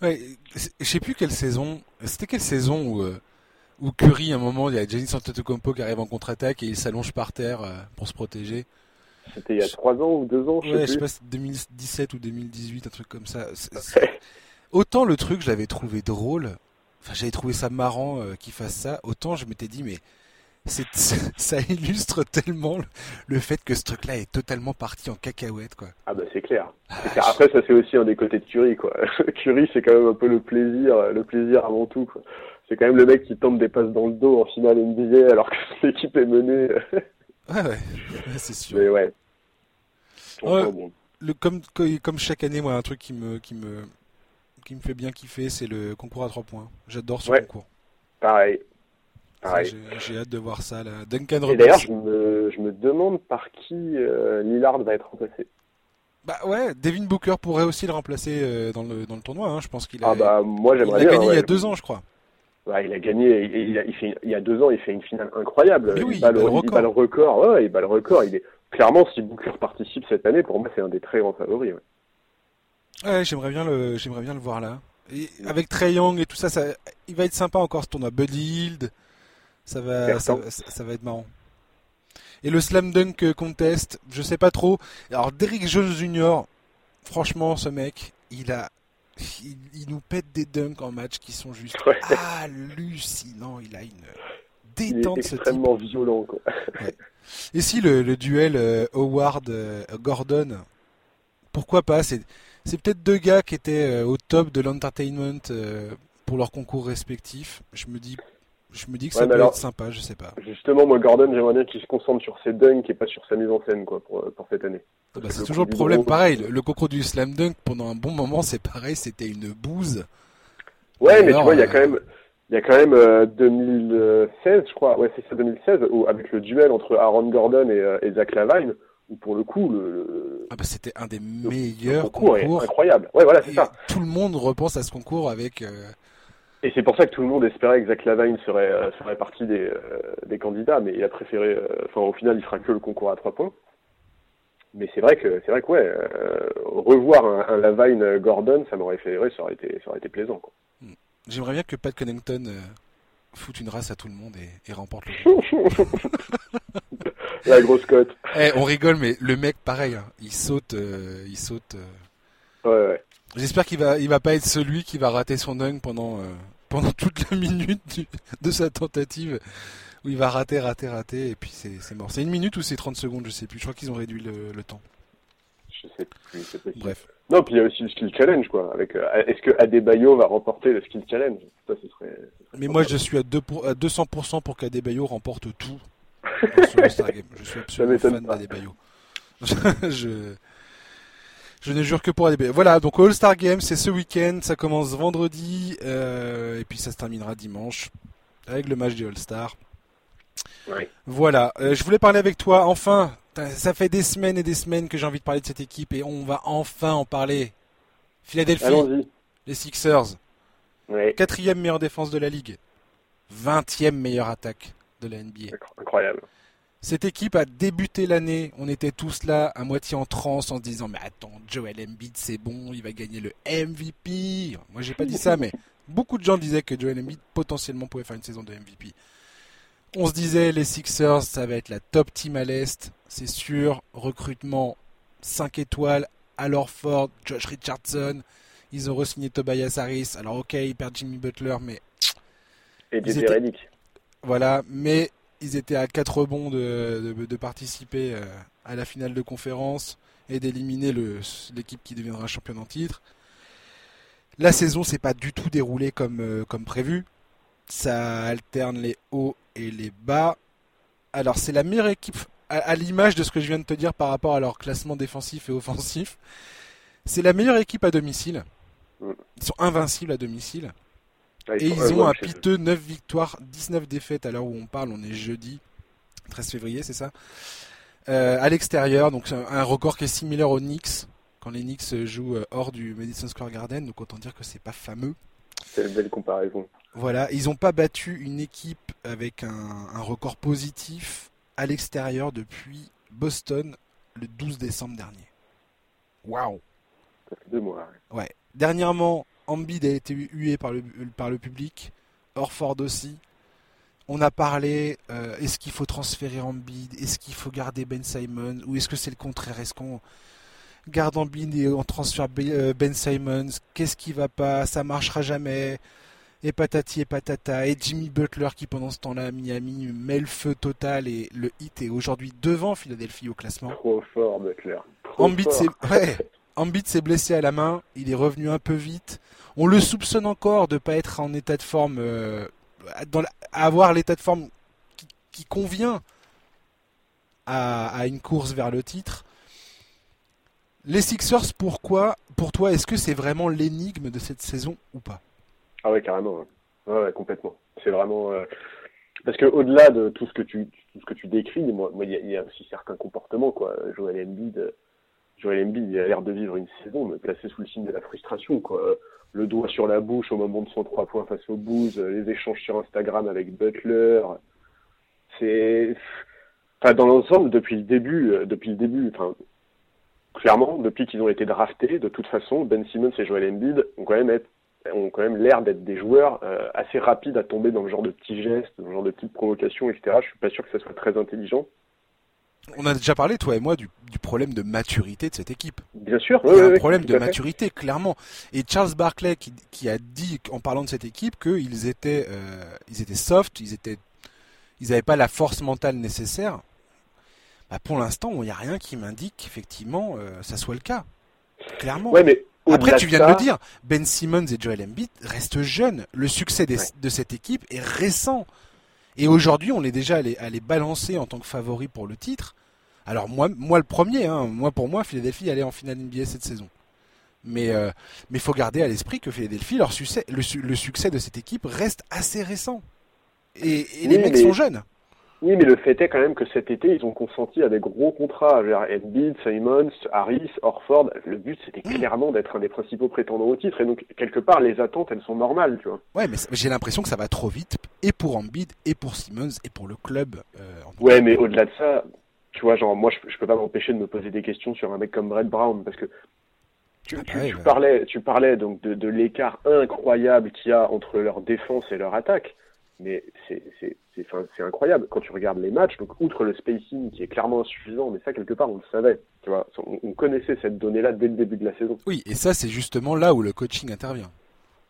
Ouais, je sais plus quelle saison. C'était quelle saison où, euh, où Curry, à un moment, il y a Giannis Antetokounmpo qui arrive en contre-attaque et il s'allonge par terre euh, pour se protéger. C'était il y a trois ans ou deux ans, je ouais, sais, je sais pas, 2017 ou 2018, un truc comme ça. Autant le truc, je l'avais trouvé drôle, enfin j'avais trouvé ça marrant euh, qu'il fasse ça, autant je m'étais dit mais c'est *laughs* ça illustre tellement le fait que ce truc-là est totalement parti en cacahuète quoi. Ah bah c'est clair. Ah, clair. Après ça c'est aussi un des côtés de Curry quoi. *laughs* Curry c'est quand même un peu le plaisir, le plaisir avant tout quoi. C'est quand même le mec qui tombe des passes dans le dos en finale NBA alors que son équipe est menée. *laughs* ouais ouais, c'est sûr. Mais ouais. ouais bon. le, comme, comme chaque année moi un truc qui me qui me qui me fait bien kiffer, c'est le concours à 3 points. J'adore ce ouais. concours. Pareil. Pareil. J'ai hâte de voir ça. Là. Duncan Et d'ailleurs, je me, je me demande par qui euh, Lillard va être remplacé. Bah ouais, Devin Booker pourrait aussi le remplacer euh, dans, le, dans le tournoi. Hein. Je pense qu'il a, ah bah, moi, il a gagné ouais. il y a deux ans, je crois. Il a gagné, il, il, a, il, fait, il y a deux ans, il fait une finale incroyable. Oui, il, bat le, le, record. il bat le record. Ouais, il bat le record. Il est clairement, si Booker participe cette année, pour moi, c'est un des très grands favoris. Ouais, ouais j'aimerais bien le, j'aimerais bien le voir là. Et avec Trey Young et tout ça, ça, il va être sympa encore ce tournoi. Buddy Hield, ça va, ça, ça, va être marrant. Et le slam dunk contest, je sais pas trop. Alors Derrick Jones Jr., franchement, ce mec, il a, il, il, nous pète des dunks en match qui sont juste ouais. hallucinants. Il a une détente. Il est extrêmement violent. Quoi. Ouais. Et si le, le duel euh, Howard euh, Gordon, pourquoi pas? C'est c'est peut-être deux gars qui étaient au top de l'entertainment pour leurs concours respectifs. Je me dis, je me dis que ça peut être sympa, je sais pas. Justement, moi, Gordon, j'aimerais bien qu'il se concentre sur ses dunks et pas sur sa mise en scène, quoi, pour, pour cette année. Ah bah, c'est toujours le problème, pareil. Le, concours du slam dunk, pendant un bon moment, c'est pareil, c'était une bouse. Ouais, mais tu vois, il y a quand même, il y a quand même 2016, je crois, ouais, c'est ça, 2016, où, avec le duel entre Aaron Gordon et, et Zach Lavine, où pour le coup, le, ah bah c'était un des meilleurs concours, incroyable. Ouais, voilà, c'est ça. Tout le monde repense à ce concours avec. Euh, et c'est pour ça que tout le monde espérait que Zach Lavine serait, euh, serait partie des, euh, des candidats, mais il a préféré. Enfin, au final, il fera que le concours à trois points. Mais c'est vrai que c'est vrai que ouais, revoir un, un Lavine Gordon, ça m'aurait fait, ouais, ça aurait été, ça aurait été plaisant. Quoi. Hmm. J'aimerais bien que Pat Connington foute une race à tout le monde et, et remporte le *laughs* La grosse cote. Eh, on rigole, mais le mec, pareil, hein, il saute, euh, il saute. Euh. Ouais, ouais. J'espère qu'il va, il va pas être celui qui va rater son dunk pendant, euh, pendant toute la minute de sa tentative où il va rater, rater, rater, et puis c'est mort. C'est une minute ou c'est 30 secondes, je sais plus. Je crois qu'ils ont réduit le, le temps. Je sais plus, Bref. Non, puis il y a aussi le skill challenge, quoi. Avec, euh, est-ce que Adebayo va remporter le skill challenge? Ça, ce serait, Mais moi, je suis à, 2 pour, à 200% pour qu'Adebayo remporte tout *laughs* sur le Star Game. Je suis absolument fan d'Adebayo. *laughs* je, je ne jure que pour Adebayo. Voilà, donc All-Star Game, c'est ce week-end. Ça commence vendredi euh, et puis ça se terminera dimanche avec le match des All-Star. Ouais. Voilà, euh, je voulais parler avec toi enfin ça fait des semaines et des semaines que j'ai envie de parler de cette équipe et on va enfin en parler. Philadelphie, les Sixers, quatrième meilleure défense de la ligue, vingtième meilleure attaque de la NBA. Incroyable. Cette équipe a débuté l'année, on était tous là à moitié en transe en se disant mais attends, Joel Embiid c'est bon, il va gagner le MVP. Moi j'ai pas dit ça mais beaucoup de gens disaient que Joel Embiid potentiellement pouvait faire une saison de MVP. On se disait, les Sixers, ça va être la top team à l'Est, c'est sûr. Recrutement 5 étoiles, alors Ford, Josh Richardson. Ils ont re-signé Tobias Harris. Alors, ok, ils perdent Jimmy Butler, mais. Et des étaient... Voilà, mais ils étaient à 4 rebonds de, de, participer euh, à la finale de conférence et d'éliminer l'équipe qui deviendra champion en titre. La saison s'est pas du tout déroulée comme, euh, comme prévu. Ça alterne les hauts et les bas. Alors c'est la meilleure équipe à, l'image de ce que je viens de te dire par rapport à leur classement défensif et offensif. C'est la meilleure équipe à domicile. Mm. Ils sont invincibles à domicile. Ah, et ils ont un piteux 9 victoires, 19 défaites à l'heure où on parle. On est jeudi 13 février, c'est ça euh, À l'extérieur, donc un record qui est similaire aux Knicks quand les Knicks jouent euh, hors du Madison Square Garden. Donc autant dire que c'est pas fameux. C'est une belle comparaison. Voilà, ils n'ont pas battu une équipe avec un, record positif à l'extérieur depuis Boston le 12 décembre dernier. Waouh Ça fait deux mois. Ouais. Dernièrement, Embiid a été hué par le, par le public, Orford aussi. On a parlé, euh, est-ce qu'il faut transférer Embiid Est-ce qu'il faut garder Ben Simon Ou est-ce que c'est le contraire? Est-ce qu'on garde Embiid et on transfère Ben, ben Simons? Qu'est-ce qui va pas? Ça marchera jamais. Et patati et patata, et Jimmy Butler qui pendant ce temps-là à Miami met le feu total et le hit est aujourd'hui devant Philadelphie au classement. Trop fort Butler. Embiid *laughs* s'est blessé à la main, il est revenu un peu vite. On le soupçonne encore de ne pas être en état de forme, euh, avoir l'état de forme qui, convient à, une course vers le titre. Les Sixers, pourquoi, pour toi, est-ce que c'est vraiment l'énigme de cette saison ou pas? Ah ouais, carrément. Ouais, complètement. C'est vraiment euh, parce que au-delà de tout ce que tu décris, moi, il y, a aussi certains comportements quoi. Joel Embiid, Joel Embiid, a l'air de vivre une saison mais placé sous le signe de la frustration. Le doigt sur la bouche au moment de son trois points face au Bulls, les échanges sur Instagram avec Butler, c'est enfin dans l'ensemble depuis le début, euh, depuis le début, enfin clairement depuis qu'ils ont été draftés, de toute façon, Ben Simmons et Joel Embiid ont quand même été ont quand même l'air d'être des joueurs euh, assez rapides à tomber dans le genre de petits gestes, dans le genre de petites provocations, etc. Je suis pas sûr que ça soit très intelligent. On a déjà parlé, toi et moi, du, problème de maturité de cette équipe. Bien sûr. Il y a un problème de maturité, clairement. Et Charles Barkley, qui, a dit, en parlant de cette équipe, qu'ils étaient, euh, ils étaient soft, ils étaient, ils n'avaient pas la force mentale nécessaire. Bah, pour l'instant, il n'y a rien qui m'indique qu'effectivement, euh, ça soit le cas. Clairement. Ouais, mais Après, tu viens de le dire, Ben Simmons et Joel Embiid restent jeunes. Le succès de cette équipe est récent. Et aujourd'hui, on est déjà allé, les balancer en tant que favori pour le titre. Alors moi, moi le premier, hein, moi pour moi, Philadelphie allait en finale NBA cette saison. Mais euh, mais faut garder à l'esprit que Philadelphie, leur succès, le, succès de cette équipe reste assez récent. Et, les mecs sont jeunes. Oui, mais le fait est quand même que cet été, ils ont consenti à des gros contrats. Embiid, Simons, Harris, Orford. Le but, c'était clairement d'être un des principaux prétendants au titre. Et donc, quelque part, les attentes, elles sont normales, tu vois. Ouais, mais j'ai l'impression que ça va trop vite, et pour Embiid, et pour Simmons, et pour le club. Euh, ouais, mais au-delà de ça, tu vois, genre, moi, je, je peux pas m'empêcher de me poser des questions sur un mec comme Brett Brown, parce que tu, ah bah. parlais, tu parlais donc de, de l'écart incroyable qu'il y a entre leur défense et leur attaque mais c'est incroyable quand tu regardes les matchs. Donc, outre le spacing qui est clairement insuffisant, mais ça, quelque part, on le savait. Tu vois, on, connaissait cette donnée-là dès le début de la saison. Oui, et ça, c'est justement là où le coaching intervient.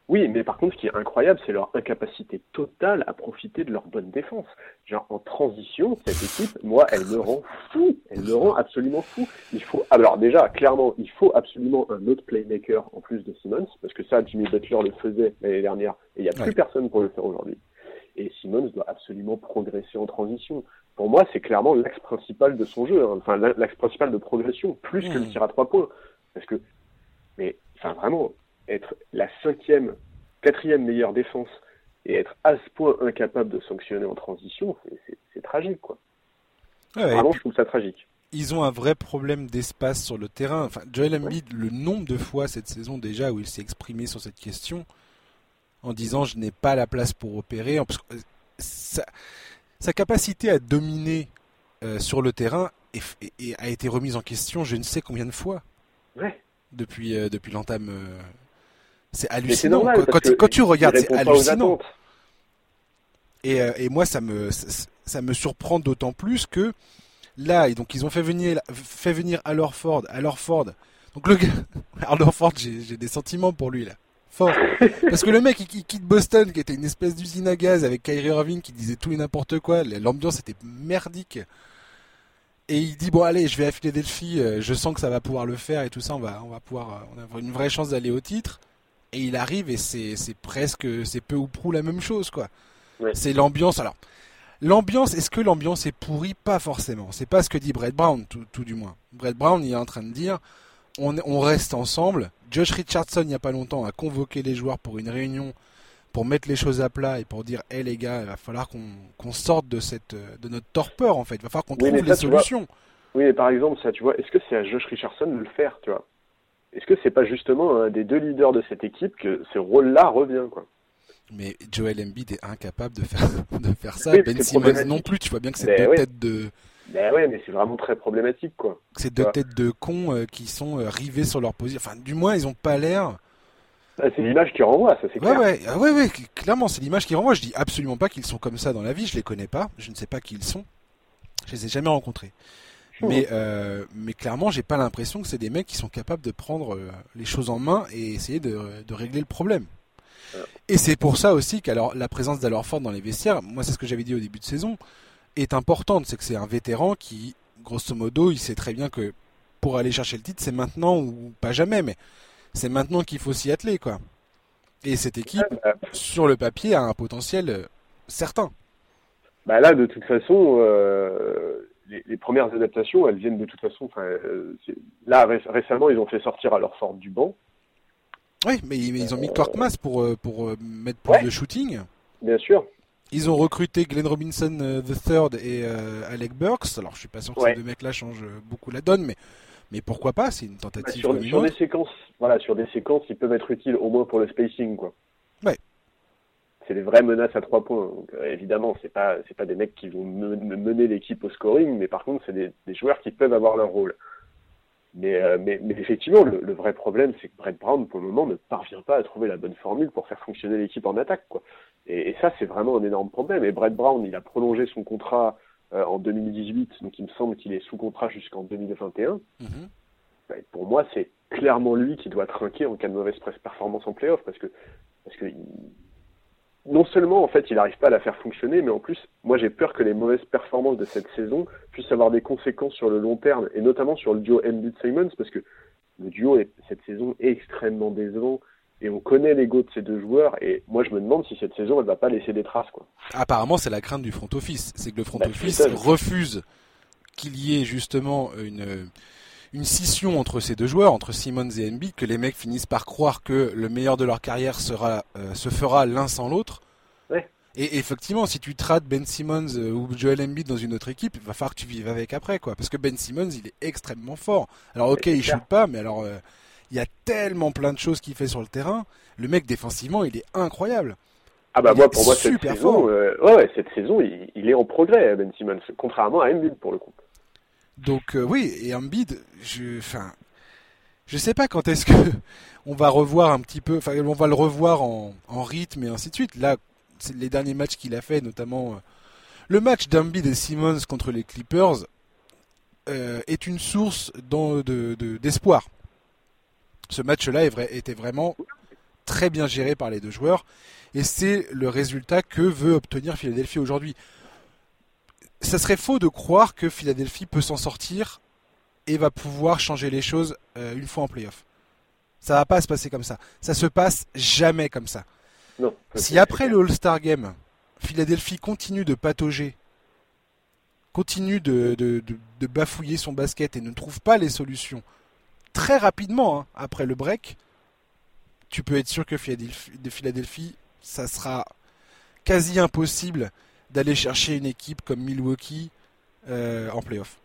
Oui, mais par contre, ce qui est incroyable, c'est leur incapacité totale à profiter de leur bonne défense. Genre, en transition, cette équipe, moi, elle me rend fou. Elle me rend absolument fou. Il faut, alors déjà, clairement, il faut absolument un autre playmaker en plus de Simmons, parce que ça, Jimmy Butler le faisait l'année dernière, et il n'y a plus personne pour le faire aujourd'hui et Simmons doit absolument progresser en transition. Pour moi, c'est clairement l'axe principal de son jeu, hein. enfin l'axe principal de progression, plus que le tir à trois points. Parce que, mais, enfin vraiment, être la cinquième, quatrième meilleure défense et être à ce point incapable de sanctionner en transition, c'est tragique, quoi. vraiment, je trouve ça tragique. Ils ont un vrai problème d'espace sur le terrain. Enfin, Joel Embiid, le nombre de fois cette saison déjà où il s'est exprimé sur cette question, en disant je n'ai pas la place pour opérer. Sa, sa capacité à dominer euh, sur le terrain a été remise en question je ne sais combien de fois depuis, euh, depuis l'entame. Euh, c'est hallucinant. quand, tu regardes, c'est hallucinant. Et, et, moi, ça me, ça, me surprend d'autant plus que là, donc ils ont fait venir, fait venir Ford, Ford. Donc le gars, *laughs* Ford, j'ai des sentiments pour lui là. Parce que le mec, il, quitte Boston, qui était une espèce d'usine à gaz, avec Kyrie Irving qui disait tout et n'importe quoi. L'ambiance était merdique. Et il dit bon allez, je vais à Philadelphie, euh, je sens que ça va pouvoir le faire et tout ça, on va, on va pouvoir, euh, on a une vraie chance d'aller au titre. Et il arrive et c'est, presque, c'est peu ou prou la même chose quoi. C'est l'ambiance. Alors, l'ambiance, est-ce que l'ambiance est pourrie? Pas forcément. C'est pas ce que dit Brett Brown, tout, tout du moins. Brett Brown, il est en train de dire on, reste ensemble. Josh Richardson, il n'y a pas longtemps, a convoqué les joueurs pour une réunion pour mettre les choses à plat et pour dire hé les gars, il va falloir qu'on sorte de, cette, de notre torpeur en fait. Il va falloir qu'on trouve des solutions. oui, mais par exemple, ça, tu vois, est-ce que c'est à Josh Richardson de le faire, tu vois? Est-ce que c'est pas justement un des deux leaders de cette équipe que ce rôle-là revient, quoi? Mais Joel Embiid est incapable de faire, *laughs* de faire ça. ben Simmons non plus, tu vois bien que c'est deux têtes de, ben ouais, mais c'est vraiment très problématique, quoi. C'est deux têtes de cons euh, qui sont euh, rivés sur leur position. Enfin, du moins, ils ont pas l'air. Ah, c'est l'image qui renvoie, ça c'est clair. Ouais, ah ouais, ouais, clairement, c'est l'image qui renvoie. Je dis absolument pas qu'ils sont comme ça dans la vie. Je les connais pas. Je ne sais pas qui ils sont. Je les ai jamais rencontrés. Mmh. Mais, euh, mais clairement, j'ai pas l'impression que c'est des mecs qui sont capables de prendre euh, les choses en main et essayer de, de régler le problème. Et c'est pour ça aussi qu'alors la présence Ford dans les vestiaires, moi c'est ce que j'avais dit au début de saison, est importante. C'est que c'est un vétéran qui, grosso modo, il sait très bien que pour aller chercher le titre, c'est maintenant ou pas jamais, mais c'est maintenant qu'il faut s'y atteler, quoi. Et cette équipe, bah, sur le papier, a un potentiel euh, certain. Bah là, de toute façon, euh, les, premières adaptations, elles viennent de toute façon. Euh, là, récemment, ils ont fait sortir à leur forme du banc. Oui, mais, ils ont mis Korkmaz pour, pour mettre plus de shooting. Bien sûr. Ils ont recruté Glenn Robinson euh, the Third et euh, Alec Burks. Alors je suis pas sûr que ces deux mecs-là changent beaucoup la donne, mais mais pourquoi pas? C'est une tentative. Bah, sur, des séquences, voilà, sur des séquences, ils peuvent être utiles au moins pour le spacing, quoi. Ouais. C'est des vraies menaces à trois points. Donc, euh, évidemment, c'est pas c'est pas des mecs qui vont mener l'équipe au scoring, mais par contre, c'est des, des, joueurs qui peuvent avoir leur rôle. Mais, mais, mais, effectivement, le, le vrai problème, c'est que Brett Brown, pour le moment, ne parvient pas à trouver la bonne formule pour faire fonctionner l'équipe en attaque. Quoi. Et, ça, c'est vraiment un énorme problème. Et Brett Brown, il a prolongé son contrat euh, en 2018, donc il me semble qu'il est sous contrat jusqu'en 2021. Mhm. Ben, pour moi, c'est clairement lui qui doit trinquer en cas de mauvaise performance en playoff, parce que, parce que non seulement en fait il n'arrive pas à la faire fonctionner, mais en plus, moi j'ai peur que les mauvaises performances de cette saison puissent avoir des conséquences sur le long terme, et notamment sur le duo Embiid Simons, parce que le duo est, cette saison est extrêmement décevant. Et on connaît l'ego de ces deux joueurs. Et moi, je me demande si cette saison, elle va pas laisser des traces. Quoi. Apparemment, c'est la crainte du front office. C'est que le front bah, office refuse qu'il y ait justement une, une scission entre ces deux joueurs, entre Simmons et Embiid, que les mecs finissent par croire que le meilleur de leur carrière sera, euh, se fera l'un sans l'autre. Et effectivement, si tu traites Ben Simmons euh, ou Joel Embiid dans une autre équipe, il va falloir que tu vives avec après, quoi. Parce que Ben Simmons, il est extrêmement fort. Alors ok, il shoot pas, mais alors euh, il y a tellement plein de choses qu'il fait sur le terrain. Le mec défensivement, il est incroyable. Ah bah moi, pour moi, cette saison, ouais, cette saison, il, il, est en progrès, Ben Simmons, contrairement à Embiid pour le coup. Donc euh, oui, et Embiid, je, enfin, je sais pas quand est-ce que *laughs* on va revoir un petit peu, enfin, on va le revoir en, rythme et ainsi de suite. Là, les derniers matchs qu'il a fait, notamment euh, le match d'Embiid et Simmons contre les Clippers, euh, est une source d'espoir. Ce match-là était vraiment très bien géré par les deux joueurs, et c'est le résultat que veut obtenir Philadelphie aujourd'hui ça serait faux de croire que Philadelphie peut s'en sortir et va pouvoir changer les choses euh, une fois en playoff. Ça va pas se passer comme ça. Ça se passe jamais comme ça. si après le All-Star Game, Philadelphie continue de patauger, continue de, bafouiller son basket et ne trouve pas les solutions très rapidement hein, après le break, tu peux être sûr que Philadelphie, de Philadelphie, ça sera quasi impossible d'aller chercher une équipe comme Milwaukee euh, en playoff.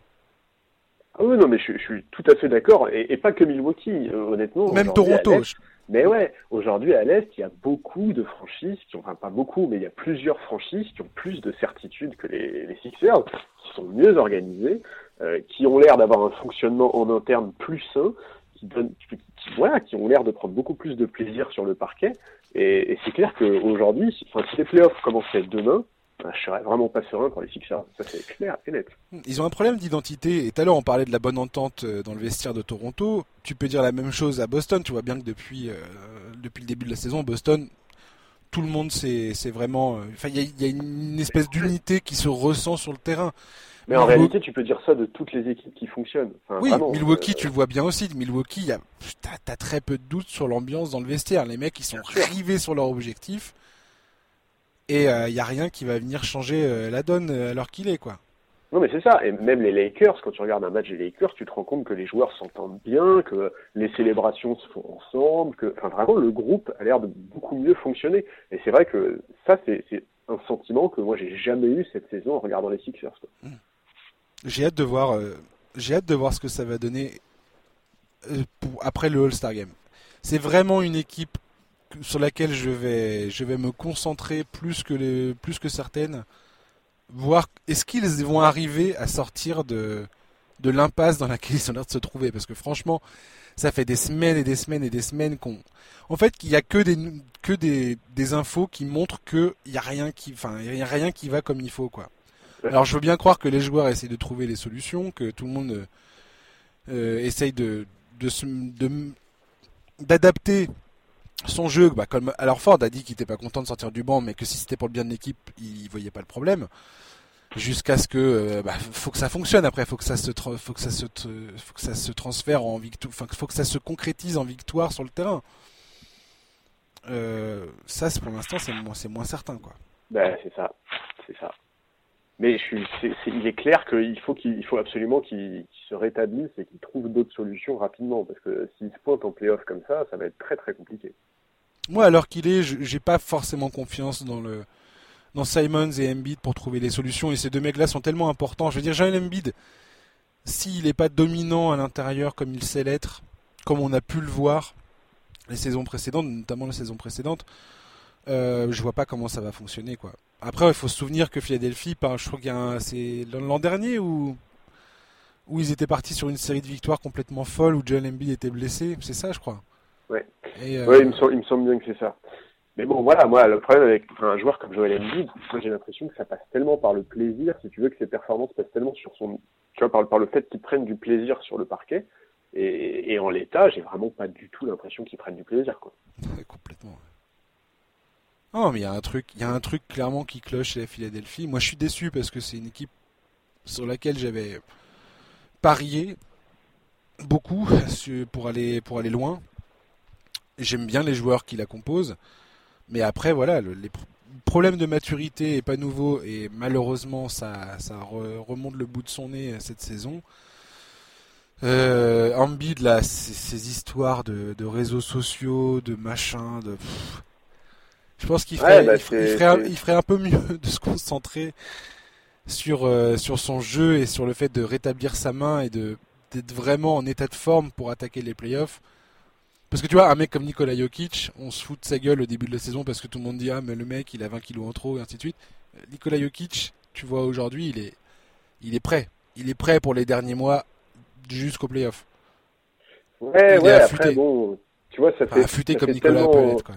Ah oui, non, mais je, suis tout à fait d'accord. Et, pas que Milwaukee, euh, honnêtement. Même Toronto. Mais ouais, aujourd'hui à l'Est, il y a beaucoup de franchises, qui ont, enfin pas beaucoup, mais il y a plusieurs franchises qui ont plus de certitude que les, les Sixers, qui sont mieux organisées, euh, qui ont l'air d'avoir un fonctionnement en interne plus sain, qui, donnent, qui, voilà, qui ont l'air de prendre beaucoup plus de plaisir sur le parquet. Et, c'est clair qu'aujourd'hui, enfin, si les playoffs commençaient demain, je serais vraiment pas serein pour les Sixers. Ça, c'est clair et net. Ils ont un problème d'identité. Et tout à l'heure, on parlait de la bonne entente euh, dans le vestiaire de Toronto. Tu peux dire la même chose à Boston. Tu vois bien que depuis, euh, depuis le début de la saison, Boston, tout le monde, c'est vraiment. Euh, enfin, il y, a une espèce d'unité qui se ressent sur le terrain. Mais en réalité, tu peux dire ça de toutes les équipes qui fonctionnent. oui, Milwaukee, tu le vois bien aussi. Milwaukee, t'as as très peu de doutes sur l'ambiance dans le vestiaire. Les mecs, ils sont rivés sur leur objectif. Et il euh, n'y a rien qui va venir changer euh, la donne euh, alors qu'il est, quoi. Non, mais c'est ça. Et même les Lakers, quand tu regardes un match des Lakers, tu te rends compte que les joueurs s'entendent bien, que les célébrations se font ensemble, que, enfin, vraiment, le groupe a l'air de beaucoup mieux fonctionner. Et c'est vrai que ça, c'est un sentiment que moi, j'ai jamais eu cette saison en regardant les Sixers. Hmm. J'ai hâte de voir, j'ai hâte de voir ce que ça va donner pour, après le All-Star Game. C'est vraiment une équipe sur laquelle je vais, je vais me concentrer plus que, les, plus que certaines. Voir est-ce qu'ils vont arriver à sortir de, de l'impasse dans laquelle ils ont l'air de se trouver. Parce que franchement, ça fait des semaines et des semaines et des semaines qu'on. En fait, qu'il n'y a que des, que des, des infos qui montrent qu'il n'y a, rien qui, enfin, y a rien qui va comme il faut. quoi. Alors je veux bien croire que les joueurs essayent de trouver les solutions, que tout le monde euh, essaye de, de, d'adapter son jeu, bah, comme alors Ford a dit qu'il était pas content de sortir du banc, mais que si c'était pour le bien de l'équipe, il voyait pas le problème. Jusqu'à ce que, euh, bah, faut que ça fonctionne après, faut que ça se, faut que ça se, faut que ça se transfère en victoire, enfin, faut que ça se concrétise en victoire sur le terrain. Euh, ça, pour l'instant, c'est moins, c'est moins certain, quoi. Ben, c'est ça, c'est ça. Mais je il est clair qu'il faut faut absolument qu'il se rétablisse et qu'il trouve d'autres solutions rapidement, parce que s'il se pointe en playoff comme ça, ça va être très très compliqué. Moi, alors qu'il est, j'ai pas forcément confiance dans le dans Simons et Embiid pour trouver des solutions. Et ces deux mecs-là sont tellement importants. Je veux dire, Joel Embiid, s'il n'est pas dominant à l'intérieur comme il sait l'être, comme on a pu le voir les saisons précédentes, notamment la saison précédente, euh, je vois pas comment ça va fonctionner, quoi. Après, il faut se souvenir que Philadelphie, je crois qu'il y a c'est l'an dernier où où ils étaient partis sur une série de victoires complètement folles où Joel Embiid était blessé, c'est ça, je crois. Ouais. Euh, il, me semble, il me semble bien que c'est ça. Mais bon, voilà, moi, le problème avec un joueur comme Joel Embiid, j'ai l'impression que ça passe tellement par le plaisir, si tu veux, que ses performances passent tellement sur son, tu vois, par, par le fait qu'il prenne du plaisir sur le parquet. Et, et en l'état, j'ai vraiment pas du tout l'impression qu'il prenne du plaisir, quoi. *laughs* complètement. Non, mais il y a un truc, il y a un truc clairement qui cloche chez la Philadelphie. Moi, je suis déçu parce que c'est une équipe sur laquelle j'avais parié beaucoup *laughs* pour aller, pour aller loin. J'aime bien les joueurs qui la composent. Mais après, voilà, les problèmes de maturité est pas nouveau et malheureusement, ça, ça remonte le bout de son nez cette saison. Euh, Ambid, là, ces, histoires de, réseaux sociaux, de machin, de. Je pense qu'il ferait, bah, il, ferait, un, peu mieux *laughs* de se concentrer sur, euh, sur son jeu et sur le fait de rétablir sa main et de d'être vraiment en état de forme pour attaquer les playoffs. Parce que tu vois, un mec comme Nikola Jokic, on se fout de sa gueule au début de la saison parce que tout le monde dit ah mais le mec il a 20 kilos en trop et ainsi de suite. Euh, Nikola Jokic, tu vois aujourd'hui, il est, il est prêt. Il est prêt pour les derniers mois jusqu'au playoff. Ouais, ouais, après, bon, tu vois, ça fait. affûté comme Nicolas tellement, quoi.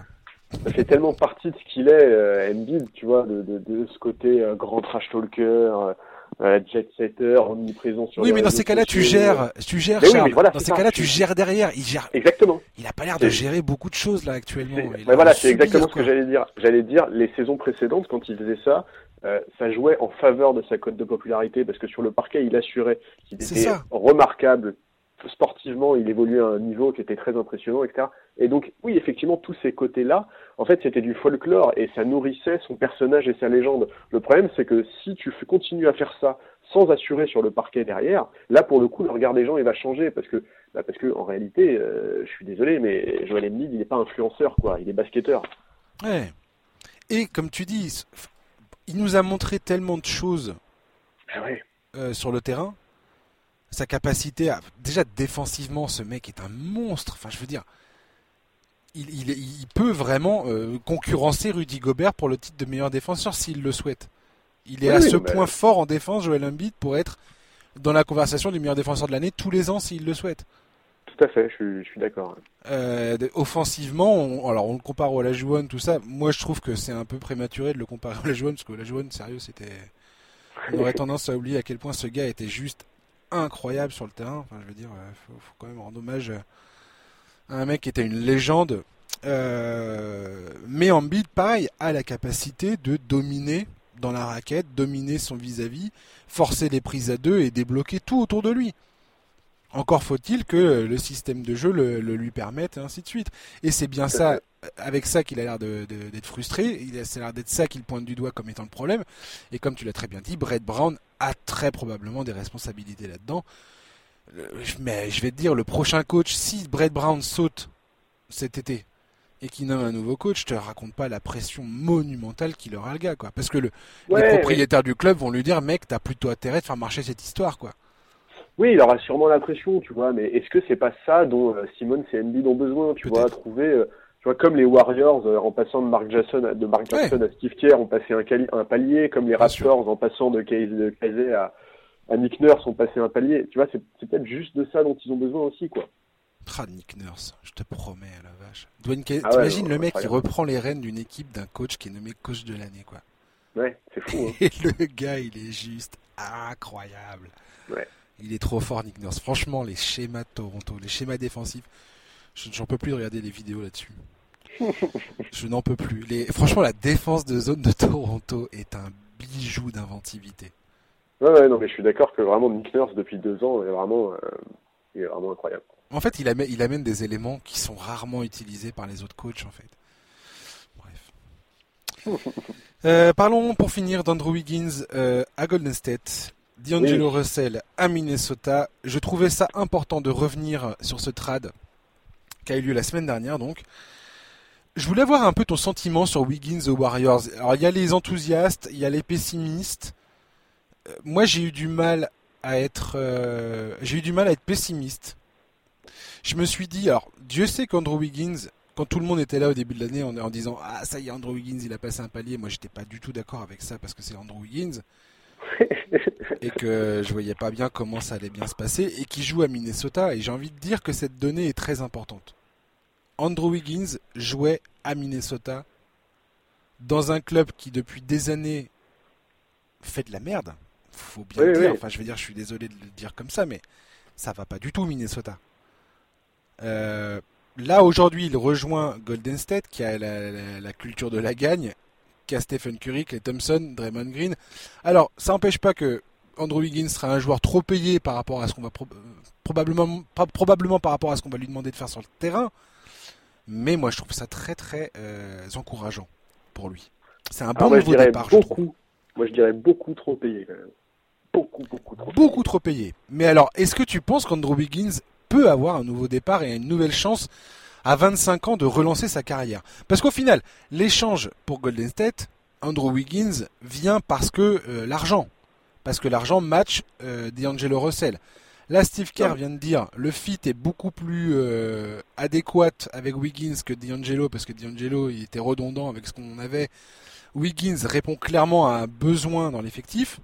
Ça fait tellement partie de ce qu'il est, euh, Embiid, tu vois, de, de, de ce côté euh, grand trash talker, euh, euh, jet setter, omniprésent sur Oui, mais dans ces cas-là, tu gères, tu gères, Charles. voilà, dans ces cas-là, tu gères derrière. Il gère. Exactement. Il a pas l'air de gérer beaucoup de choses là actuellement. voilà, c'est exactement ce que j'allais dire. J'allais dire les saisons précédentes quand il faisait ça, euh, ça jouait en faveur de sa cote de popularité parce que sur le parquet, il assurait qu'il était remarquable. Sportivement, il évoluait à un niveau qui était très impressionnant, etc. Et donc, oui, effectivement, tous ces côtés-là, en fait, c'était du folklore et ça nourrissait son personnage et sa légende. Le problème, c'est que si tu continues à faire ça sans assurer sur le parquet derrière, là, pour le coup, le regard des gens, il va changer parce que, bah, parce que en réalité, euh, je suis désolé, mais Joel Embiid, il n'est pas influenceur, quoi. Il est basketteur. Ouais. Et comme tu dis, il nous a montré tellement de choses ah euh, sur le terrain. Sa capacité à. Déjà, défensivement, ce mec est un monstre. Enfin, je veux dire. Il, il, peut vraiment euh, concurrencer Rudy Gobert pour le titre de meilleur défenseur s'il le souhaite. Il est à ce point fort en défense, Joel Embiid, pour être dans la conversation du meilleur défenseur de l'année tous les ans s'il le souhaite. Tout à fait, je suis, d'accord. Euh, offensivement, on, alors on le compare au Olajuwon, tout ça. Moi, je trouve que c'est un peu prématuré de le comparer au Olajuwon, parce que Olajuwon, sérieux, c'était. On aurait *laughs* tendance à oublier à quel point ce gars était juste incroyable sur le terrain. Enfin, je veux dire, euh, faut, faut quand même rendre hommage à un mec qui était une légende. Euh, mais Embiid, pareil, a la capacité de dominer dans la raquette, dominer son vis-à-vis, forcer les prises à deux et débloquer tout autour de lui. Encore faut-il que le système de jeu le, lui permette, et ainsi de suite. Et c'est bien ça, avec ça qu'il a l'air d'être frustré, il a l'air d'être ça qu'il pointe du doigt comme étant le problème. Et comme tu l'as très bien dit, Brett Brown a très probablement des responsabilités là-dedans. Mais je vais te dire, le prochain coach, si Brett Brown saute cet été et qu'il nomme un nouveau coach, je te raconte pas la pression monumentale qu'il aura le gars, quoi. Parce que le, les propriétaires du club vont lui dire, mec, t'as plutôt intérêt de faire marcher cette histoire, quoi. Oui, il aura sûrement l'impression, tu vois, mais est-ce que c'est pas ça dont euh, Simone et Embiid ont besoin, tu vois, trouver, euh, tu vois, comme les Warriors euh, en passant de Mark Jackson, de Mark Jackson à Steve Kerr ont passé un, un palier, comme les Raptors en passant de à, à Nick Nurse ont passé un palier, tu vois, c'est peut-être juste de ça dont ils ont besoin aussi, quoi. Ah, Nick Nurse, je te promets, la vache. Dwayne ah t'imagines le mec qui reprend les rênes d'une équipe d'un coach qui est nommé coach de l'année, quoi. Ouais, c'est fou. Hein. *laughs* Et le gars, il est juste incroyable. Ouais. Il est trop fort, Nick Nurse. Franchement, les schémas de Toronto, les schémas défensifs, j'en peux plus de regarder les vidéos là-dessus. *laughs* je n'en peux plus. Les... Franchement, la défense de zone de Toronto est un bijou d'inventivité. Ouais, ouais, non, mais je suis d'accord que vraiment Nick Nurse, depuis deux ans, est vraiment, euh, est vraiment incroyable. En fait, il amène, il amène des éléments qui sont rarement utilisés par les autres coachs, en fait. Bref. *laughs* Euh, parlons pour finir d'Andrew Wiggins euh, à Golden State. D'Angelo Russell à Minnesota. Je trouvais ça important de revenir sur ce trade qui a eu lieu la semaine dernière donc. Je voulais avoir un peu ton sentiment sur Wiggins aux Warriors. Alors il y a les enthousiastes, il y a les pessimistes. Euh, moi j'ai eu du mal à être euh, j'ai eu du mal à être pessimiste. Je me suis dit alors Dieu sait qu'Andrew Wiggins quand tout le monde était là au début de l'année en, en, disant ah ça y est Andrew Wiggins il a passé un palier, moi j'étais pas du tout d'accord avec ça parce que c'est Andrew Wiggins *laughs* et que je voyais pas bien comment ça allait bien se passer et qui joue à Minnesota et j'ai envie de dire que cette donnée est très importante. Andrew Wiggins jouait à Minnesota dans un club qui depuis des années fait de la merde. Faut bien le dire. Enfin, je veux dire, je suis désolé de le dire comme ça, mais ça va pas du tout Minnesota. Euh, là aujourd'hui, il rejoint Golden State qui a la culture de la gagne qu'à Stephen Curry, Clay Thompson, Draymond Green. Alors, ça n'empêche pas que Andrew Wiggins sera un joueur trop payé par rapport à ce qu'on va probablement probablement par rapport à ce qu'on va lui demander de faire sur le terrain. Mais moi, je trouve ça très très euh, encourageant pour lui. C'est un bon nouveau départ. Beaucoup, moi, je dirais beaucoup trop payé quand même. Beaucoup, beaucoup trop. Beaucoup trop payé. Mais alors, est-ce que tu penses qu'Andrew Wiggins peut avoir un nouveau départ et une nouvelle chance à 25 ans de relancer sa carrière? Parce qu'au final, l'échange pour Golden State, Andrew Wiggins vient parce que euh, l'argent, parce que l'argent match euh, D'Angelo Russell. Là, Steve Kerr vient de dire le fit est beaucoup plus euh, adéquat avec Wiggins que D'Angelo parce que D'Angelo il était redondant avec ce qu'on avait. Wiggins répond clairement à un besoin dans l'effectif.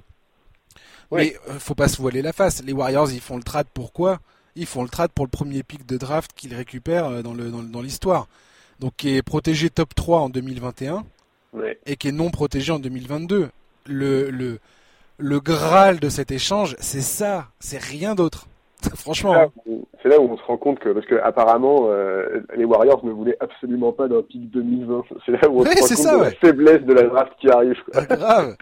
Mais euh, faut pas se voiler la face. Les Warriors, ils font le trade pourquoi? Ils font le trade pour le premier pick de draft qu'ils récupèrent euh, dans le dans, l'histoire. Donc qui est protégé top 3 en 2021 et qui est non protégé en 2022. Le le le graal de cet échange, c'est ça, c'est rien d'autre. *laughs* Franchement. Hein. C'est là, où on se rend compte que, parce que apparemment, euh, les Warriors ne voulaient absolument pas d'un pic 2020. *laughs* C'est là où on se rend compte de la faiblesse de la draft qui arrive. Ah, grave.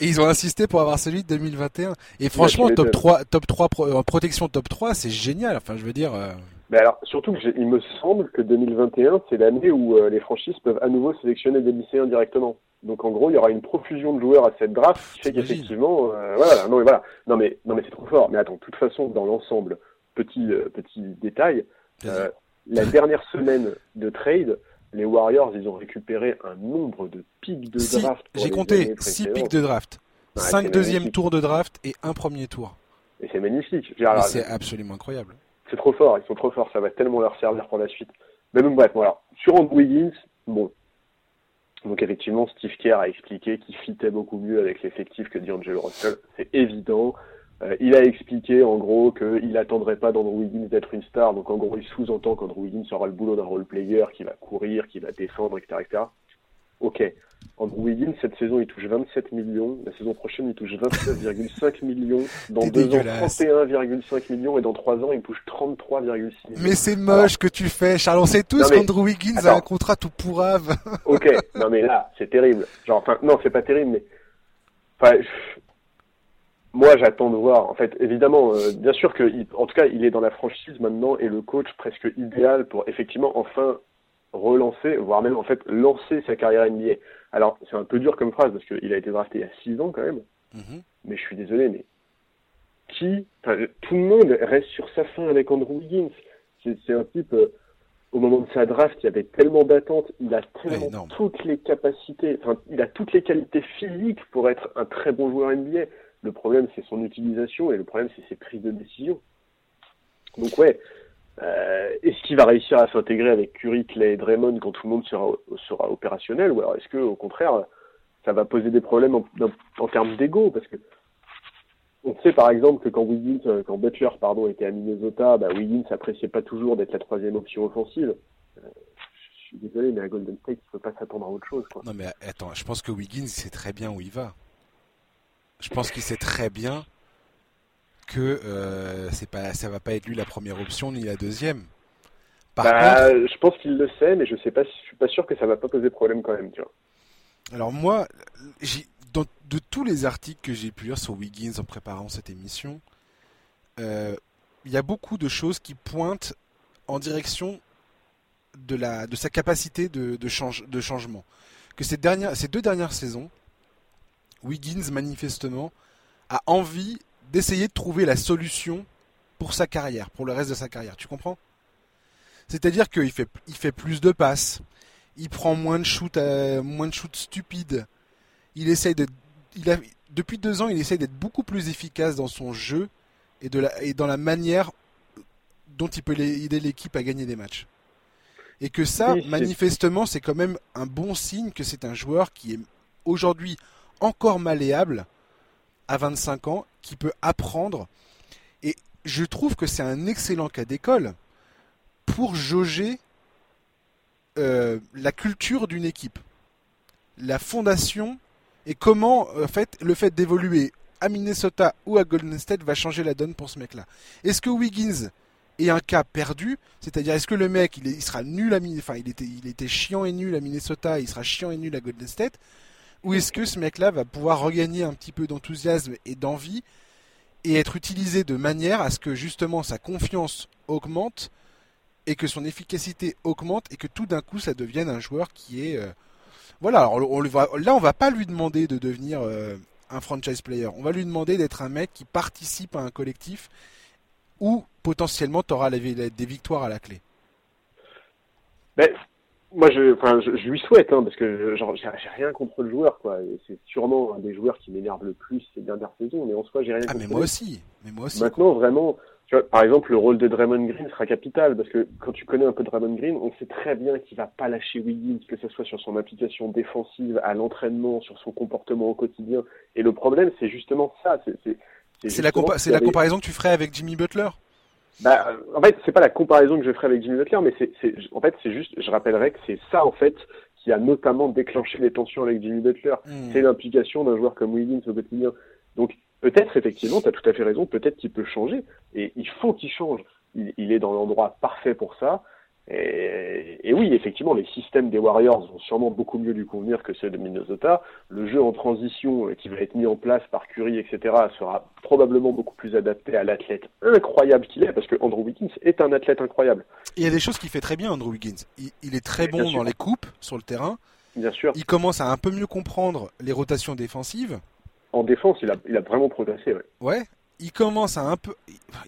Et ils ont insisté pour avoir celui de 2021. Et franchement, top 3, top 3, euh, protection top 3, c'est génial. Enfin, je veux dire. Euh, mais alors, surtout il me semble que 2021, c'est l'année où les franchises peuvent à nouveau sélectionner des lycéens directement. Donc en gros, il y aura une profusion de joueurs à cette draft qui fait qu'effectivement, euh, voilà, non mais voilà, non mais non mais c'est trop fort. Mais attends, de toute façon, dans l'ensemble, petit euh, petit détail, euh, la dernière semaine de trade, les Warriors, ils ont récupéré un nombre de pics de draft. J'ai compté 6 pics de draft, 5 deuxième tours de draft et un premier tour. Et c'est magnifique. C'est absolument incroyable. C'est trop fort, ils sont trop forts, ça va tellement leur servir pour la suite. Mais même bref, voilà. Sur Andrew Wiggins, bon, donc effectivement, Steve Kerr a expliqué qu'il fitait beaucoup mieux avec l'effectif que D'Angelo Russell, c'est évident. Euh, il a expliqué en gros qu'il n'attendrait pas d'Andrew Wiggins d'être une star, donc en gros il sous-entend qu'Andrew Wiggins aura le boulot d'un role player, qui va courir, qui va défendre, etc., etc. Ok, Andrew Wiggins, cette saison, il touche 27 millions. La saison prochaine, il touche 29,5 millions. Dans deux ans, 31,5 millions. Et dans trois ans, il touche 33,6 millions. Mais c'est moche que tu fais, Charles. On sait tous qu'Andrew Wiggins a un contrat tout pourrave. *laughs* ok, non mais là, c'est terrible. Genre, enfin, non, c'est pas terrible, mais... Enfin, moi, j'attends de voir. En fait, évidemment, euh, bien sûr que, en tout cas, il est dans la franchise maintenant et le coach presque idéal pour effectivement enfin relancer, voire même en fait lancer sa carrière NBA. Alors, c'est un peu dur comme phrase parce qu'il a été drafté il y a 6 ans quand même. Mhm. Mais je suis désolé, mais qui, tout le monde reste sur sa fin avec Andrew Wiggins. C'est un type, euh, au moment de sa draft, il y avait tellement d'attentes, il a tellement toutes les capacités, enfin, il a toutes les qualités physiques pour être un très bon joueur NBA. Le problème, c'est son utilisation et le problème, c'est ses prises de décision. Donc ouais, euh, est-ce qu'il va réussir à s'intégrer avec Curry, Clay et Draymond quand tout le monde sera, opérationnel Ou alors est-ce que, au contraire, ça va poser des problèmes en, termes d'ego? Parce que on sait par exemple que quand Wiggins, euh, quand Butler pardon, était à Minnesota, bah, Wiggins appréciait pas toujours d'être la troisième option offensive. Euh, je suis désolé, mais à Golden State, il ne peut pas s'attendre à autre chose. Quoi. Non mais attends, je pense que Wiggins sait très bien où il va. Je pense qu'il sait très bien que euh, c'est pas, ça va pas être lui la première option ni la deuxième. Bah, je pense qu'il le sait, mais je sais pas, je suis pas sûr que ça va pas poser problème quand même, tu vois. Alors moi, dans, de tous les articles que j'ai pu lire sur Wiggins en préparant cette émission, euh, il y a beaucoup de choses qui pointent en direction de, la, de sa capacité de, de, change, de changement. Que ces, dernières, ces deux dernières saisons, Wiggins manifestement a envie d'essayer de trouver la solution pour sa carrière, pour le reste de sa carrière. Tu comprends? C'est-à-dire qu'il fait, il fait plus de passes, il prend moins de shoots, euh, moins de shoots stupides. Il essaye de, il a, depuis deux ans, il essaye d'être beaucoup plus efficace dans son jeu et, de la, et dans la manière dont il peut aider l'équipe à gagner des matchs. Et que ça, manifestement, c'est quand même un bon signe que c'est un joueur qui est aujourd'hui encore malléable à 25 ans qui peut apprendre. Et je trouve que c'est un excellent cas d'école pour jauger euh, la culture d'une équipe, la fondation et comment en fait le fait d'évoluer à Minnesota ou à Golden State va changer la donne pour ce mec-là. Est-ce que Wiggins est un cas perdu, c'est-à-dire est-ce que le mec il, sera nul à enfin il était il était chiant et nul à Minnesota, il sera chiant et nul à Golden State? Ou est-ce que ce mec-là va pouvoir regagner un petit peu d'enthousiasme et d'envie et être utilisé de manière à ce que justement sa confiance augmente et que son efficacité augmente et que tout d'un coup ça devienne un joueur qui est euh, voilà alors on, va, là on va pas lui demander de devenir euh, un franchise player. On va lui demander d'être un mec qui participe à un collectif où potentiellement tu auras des victoires à la clé. Ben, moi je, enfin, je, lui souhaite hein, parce que genre j'ai rien contre le joueur quoi c'est sûrement un des joueurs qui m'énerve le plus ces dernières saisons mais en soi j'ai rien ah, mais moi aussi mais moi aussi maintenant vraiment tu vois, par exemple, le rôle de Draymond Green sera capital parce que quand tu connais un peu Draymond Green, on sait très bien qu'il va pas lâcher Wiggins, que ce soit sur son application défensive, à l'entraînement, sur son comportement au quotidien. Et le problème, c'est justement ça. C'est la, c'est la comparaison que tu ferais avec Jimmy Butler? Bah, en fait, c'est pas la comparaison que je ferais avec Jimmy Butler, mais c'est, en fait, c'est juste, je rappellerai que c'est ça, en fait, qui a notamment déclenché les tensions avec Jimmy Butler. Hmm. C'est l'implication d'un joueur comme Wiggins au quotidien. Donc, peut-être effectivement, tu as tout à fait raison, peut-être qu'il peut changer, et il faut qu'il change. Il, est dans l'endroit parfait pour ça. Et, oui, effectivement, les systèmes des Warriors vont sûrement beaucoup mieux lui convenir que ceux de Minnesota. Le jeu en transition euh, qui va être mis en place par Curry, etc., sera probablement beaucoup plus adapté à l'athlète incroyable qu'il est, parce que Andrew Wiggins est un athlète incroyable. il y a des choses qu'il fait très bien, Andrew Wiggins. Il, est très bon dans les coupes sur le terrain. Bien sûr. Il commence à un peu mieux comprendre les rotations défensives en défense, il a, il a vraiment progressé. Ouais. ouais. Il commence à un peu.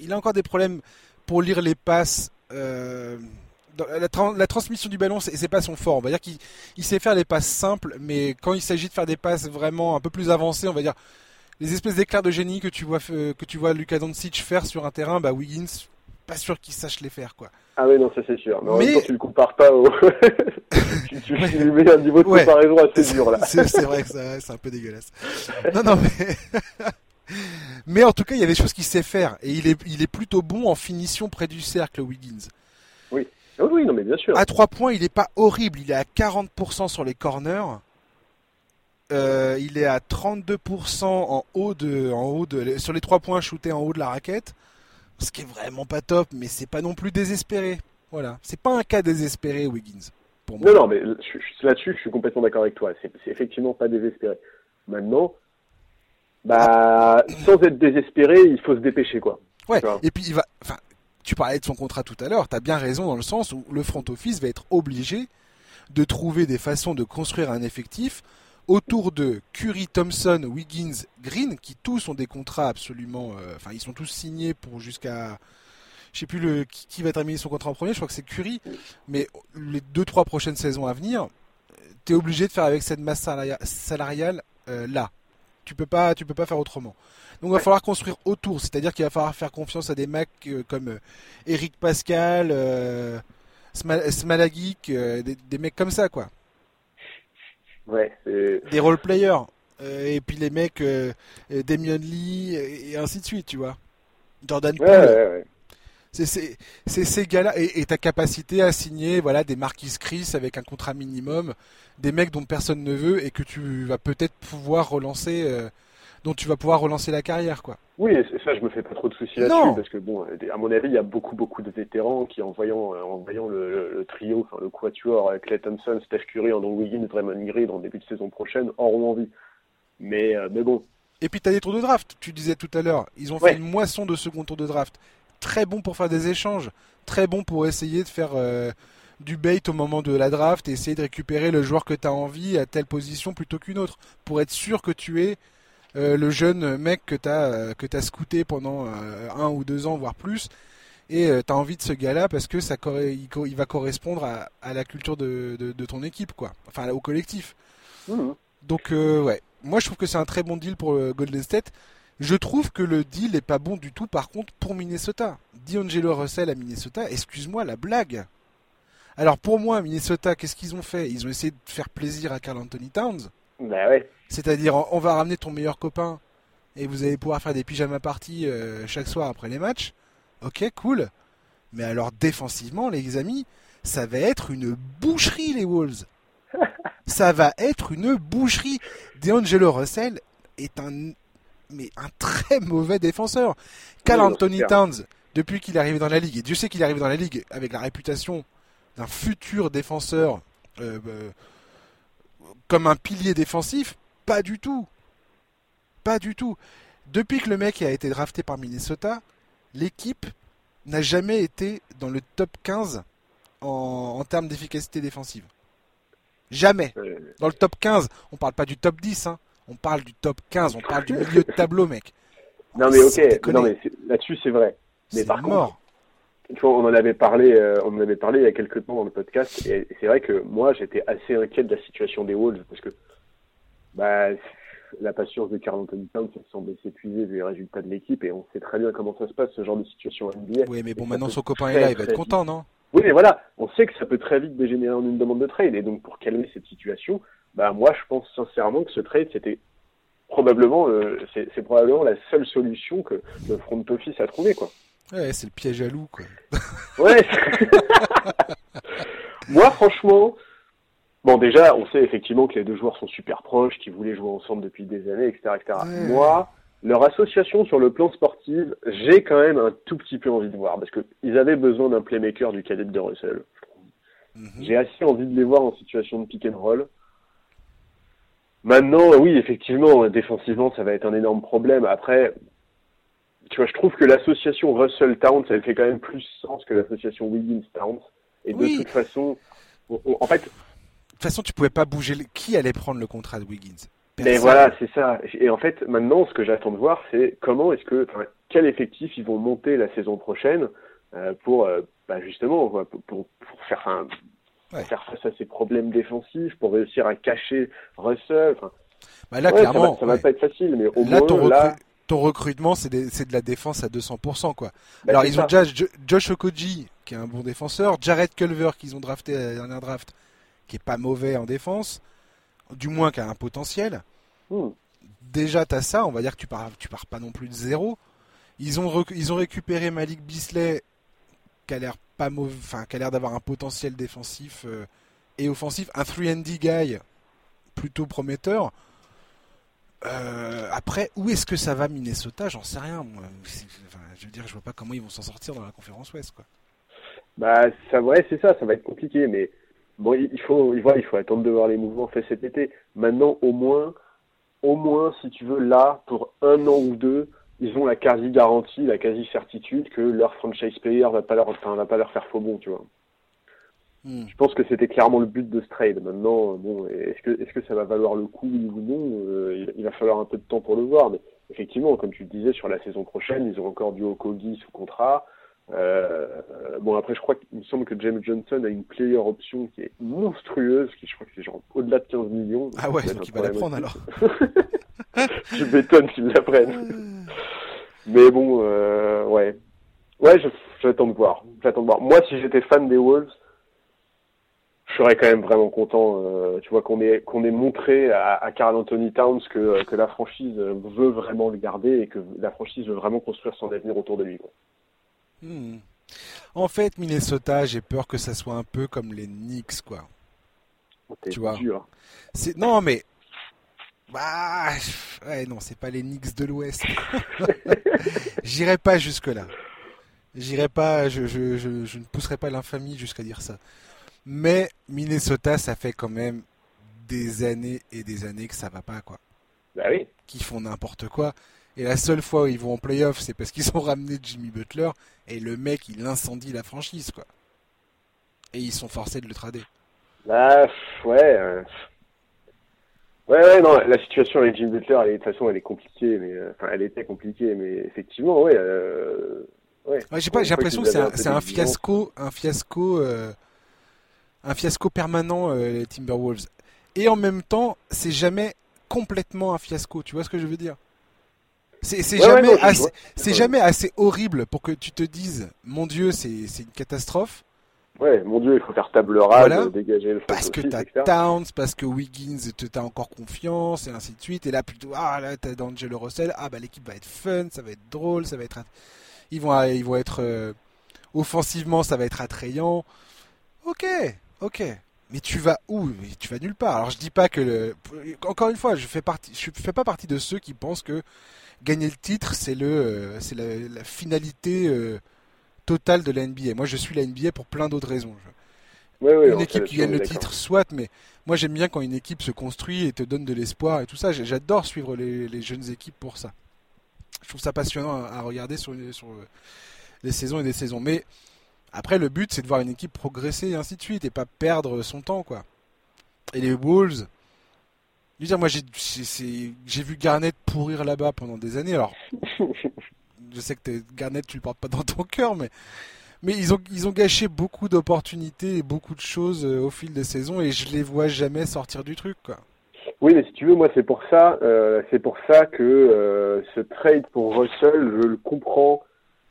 Il a encore des problèmes pour lire les passes. Euh, la, transmission du ballon, c'est pas son fort. On va dire qu'il sait faire les passes simples, mais quand il s'agit de faire des passes vraiment un peu plus avancées, on va dire les espèces d'éclairs de génie que tu vois que tu vois Luka Doncic faire sur un terrain, bah Wiggins, pas sûr qu'il sache les faire quoi. Ah oui non ça c'est sûr. Mais, temps, tu le compares pas au. *laughs* tu, lui mets un niveau de comparaison assez dur là. *laughs* c'est vrai que c'est un peu dégueulasse. non non mais. *laughs* mais en tout cas, il y a des choses qu'il sait faire et il est, il est plutôt bon en finition près du cercle, Wiggins. Oui, oui, non mais bien sûr. À 3 points, il est pas horrible. Il est à 40% sur les corners. Euh, il est à 32% en haut de, en haut de, sur les 3 points shootés en haut de la raquette. Ce qui est vraiment pas top, mais c'est pas non plus désespéré. Voilà. C'est pas un cas désespéré, Wiggins. Pour moi. Non, non, mais là-dessus, je suis complètement d'accord avec toi. C'est effectivement pas désespéré. Maintenant, bah, sans être désespéré, il faut se dépêcher, quoi. Ouais. Et puis il va, enfin, tu parlais de son contrat tout à l'heure. T'as bien raison dans le sens où le front office va être obligé de trouver des façons de construire un effectif autour de Curry, Thompson, Wiggins, Green, qui tous ont des contrats absolument. Euh, enfin, ils sont tous signés pour jusqu'à. Je sais plus le, qui, va terminer son contrat en premier, je crois que c'est Curry. Mais les deux, trois prochaines saisons à venir, tu es obligé de faire avec cette masse salariale, euh, là. Tu peux pas, tu peux pas faire autrement. Donc il va falloir construire autour, c'est-à-dire qu'il va falloir faire confiance à des mecs euh, comme Eric Pascal, Smalagik, des, des mecs comme ça, quoi. Ouais, des role players. Euh, et puis les mecs, euh, euh, Damien Lee, et, ainsi de suite, tu vois. Jordan Poole. Ouais, c'est ces gars-là et, ta capacité à signer voilà des Marquis Chris avec un contrat minimum, des mecs dont personne ne veut et que tu vas peut-être pouvoir relancer dont tu vas pouvoir relancer la carrière, quoi. Oui, ça, je me fais pas trop de soucis là-dessus, parce que bon, à mon avis, il y a beaucoup, beaucoup de vétérans qui, en voyant, euh, en voyant le, trio, enfin le quatuor, Clay Thompson, Steph Curry, Andrew Wiggins, Draymond Green en début de saison prochaine, auront envie. Mais, euh, mais bon. Et puis, tu as des tours de draft, tu disais tout à l'heure. Ils ont fait une moisson de second tour de draft. Très bon pour faire des échanges, très bon pour essayer de faire euh, du bait au moment de la draft et essayer de récupérer le joueur que tu as envie à telle position plutôt qu'une autre, pour être sûr que tu es euh, le jeune mec que tu as, euh, que as scouté pendant euh, un ou deux ans, voire plus, et tu as envie de ce gars-là parce que ça il, va correspondre à, la culture de, ton équipe, quoi. Enfin, au collectif. Mmh. Donc, ouais. Moi, je trouve que c'est un très bon deal pour Golden State. Je trouve que le deal n'est pas bon du tout, par contre, pour Minnesota. D'Angelo Russell à Minnesota, excuse-moi la blague. Alors, pour moi, Minnesota, qu'est-ce qu'ils ont fait? Ils ont essayé de faire plaisir à Carl Anthony Towns. Bah ouais. C'est-à-dire, on va ramener ton meilleur copain et vous allez pouvoir faire des pyjama parties euh, chaque soir après les matchs. Ok, cool. Mais alors, défensivement, les amis, ça va être une boucherie, les Wolves. *laughs* ça va être une boucherie. D'Angelo Russell est un, mais un très mauvais défenseur. Cal Anthony Towns, depuis qu'il est arrivé dans la ligue, et Dieu sait qu'il est arrivé dans la ligue avec la réputation d'un futur défenseur euh, euh, comme un pilier défensif, pas du tout. Pas du tout. Depuis que le mec a été drafté par Minnesota, l'équipe n'a jamais été dans le top 15 en, en termes d'efficacité défensive. Jamais. Dans le top 15, on parle pas du top 10, hein. On parle du top 15, on parle du milieu de tableau, mec. Non mais ok, non mais là-dessus c'est vrai. Mais par mort. contre, on en avait parlé, euh, on en avait parlé il y a quelques temps dans le podcast, et c'est vrai que moi j'étais assez inquiet de la situation des Wolves parce que bah la patience de Carl Anthony Towns semble s'épuiser vu les résultats de l'équipe et on sait très bien comment ça se passe ce genre de situation NBA. Oui, mais bon, maintenant son copain est là, il va être content, non? Oui, mais voilà, on sait que ça peut très vite dégénérer en une demande de trade et donc pour calmer cette situation, bah moi je pense sincèrement que ce trade c'était probablement euh, c'est probablement la seule solution que le front office a trouvé quoi. Ouais, c'est le piège à loup quoi. *laughs* ouais. *laughs* moi franchement, Bon, déjà, on sait effectivement que les deux joueurs sont super proches, qu'ils voulaient jouer ensemble depuis des années, etc. etc. Moi, leur association sur le plan sportif, j'ai quand même un tout petit peu envie de voir, parce qu'ils avaient besoin d'un playmaker du cadet de Russell. Mhm. J'ai assez envie de les voir en situation de pick and roll. Maintenant, oui, effectivement, défensivement, ça va être un énorme problème. Après, tu vois, je trouve que l'association Russell-Towns, elle fait quand même plus sens que l'association Wiggins-Towns. Et de toute façon, en fait, toute façon, tu pouvais pas bouger. Qui allait prendre le contrat de Wiggins? Mais voilà, c'est ça. Et en fait, maintenant, ce que j'attends de voir, c'est comment est-ce que, quel effectif ils vont monter la saison prochaine euh, pour, euh, bah, justement, pour, pour, faire, faire face à ces problèmes défensifs, pour réussir à cacher Russell. Bah là, clairement, ça va, va pas être facile, mais au là, moins, ton, là... ton recrutement, c'est de la défense à 200%, quoi. Bah, Alors, ils ont déjà Josh Okoji, qui est un bon défenseur, Jared Culver, qu'ils ont drafté à la dernière draft, qui est pas mauvais en défense, du moins qui a un potentiel. Hmm. Déjà, tu as ça, on va dire que tu pars, tu pars pas non plus de zéro. Ils ont, ils ont récupéré Malik Bisley, qui a l'air pas enfin, a l'air d'avoir un potentiel défensif euh, et offensif. Un 3D guy plutôt prometteur. Euh, après, où est-ce que ça va Minnesota? J'en sais rien. je veux dire, je vois pas comment ils vont s'en sortir dans la conférence Ouest, quoi. Bah, ça, ouais, c'est ça. Ça va être compliqué, mais Bon, il faut, il faut attendre de voir les mouvements faits cet été. Maintenant, au moins, au moins, si tu veux, là, pour un an ou deux, ils ont la quasi garantie, la quasi certitude que leur franchise player va pas leur, va pas leur faire faux bon, tu vois. Hmm. Je pense que c'était clairement le but de ce trade. Maintenant, bon, est-ce que, est-ce que ça va valoir le coup ou non euh, il, va falloir un peu de temps pour le voir. Mais effectivement, comme tu le disais, sur la saison prochaine, ils ont encore du Okogi sous contrat. Euh, bon après je crois qu'il me semble que James Johnson a une player option qui est monstrueuse, qui je crois que c'est genre au-delà de 15 millions. Ah ouais, donc il va la prendre alors. *laughs* je m'étonne qu'il la prenne. Mais bon, euh, ouais. Ouais, j'attends de voir. J'attends de voir. Moi, si j'étais fan des Wolves, je serais quand même vraiment content, euh, tu vois, qu'on ait qu'on ait montré à, à Carl Anthony Towns que, que la franchise veut vraiment le garder et que la franchise veut vraiment construire son avenir autour de lui. Quoi. Hmm. En fait, Minnesota, j'ai peur que ça soit un peu comme les Knicks, quoi. tu vois. C'est non, mais bah, ouais, non, c'est pas les Knicks de l'Ouest. *laughs* J'irai pas jusque là. J'irai pas, je, je, je, ne pousserai pas l'infamie jusqu'à dire ça. Mais Minnesota, ça fait quand même des années et des années que ça va pas, quoi. Bah oui. Qui font n'importe quoi. Et la seule fois où ils vont en playoff, c'est parce qu'ils ont ramené Jimmy Butler et le mec, il incendie la franchise, quoi. Et ils sont forcés de le trader. Bah, ouais. Euh, ouais, ouais, non, la situation avec Jimmy Butler, elle de toute façon, elle est compliquée, mais euh, enfin, elle était compliquée, mais effectivement, ouais. Euh, ouais. j'ai pas, j'ai l'impression que c'est un, fiasco, un fiasco, un fiasco permanent les Timberwolves. Et en même temps, c'est jamais complètement un fiasco. Tu vois ce que je veux dire? C'est jamais, assez, c'est jamais assez horrible pour que tu te dises, mon Dieu, c'est une catastrophe. Ouais, mon Dieu, il faut faire table rase, dégager le Parce que t'as Towns, parce que Wiggins t'as encore confiance, et ainsi de suite. Et là, plutôt, ah là, t'as D'Angelo Russell, ah bah l'équipe va être fun, ça va être drôle, ça va être. Ils vont, ils vont être. Euh, offensivement, ça va être attrayant. Ok, ok. Mais tu vas où? Tu vas nulle part. Alors je dis pas que le... encore une fois, je fais partie, je fais pas partie de ceux qui pensent que gagner le titre, c'est le, euh, c'est la, finalité euh, totale de la NBA. Moi, je suis la NBA pour plein d'autres raisons. une équipe qui gagne le titre, soit, mais moi j'aime bien quand une équipe se construit et te donne de l'espoir et tout ça. J'adore suivre les, jeunes équipes pour ça. je trouve ça passionnant à, regarder sur, sur les saisons et des saisons. Mais après, le but, c'est de voir une équipe progresser et ainsi de suite et pas perdre son temps, quoi. Et les Wolves, je veux dire, moi, j'ai vu Garnett pourrir là-bas pendant des années. Alors, *laughs* je sais que Garnett, tu le portes pas dans ton cœur, mais mais ils ont ils ont gâché beaucoup d'opportunités et beaucoup de choses euh, au fil des saisons et je les vois jamais sortir du truc, quoi. Oui, mais si tu veux, moi, c'est pour ça, euh, c'est pour ça que euh, ce trade pour Russell, je le comprends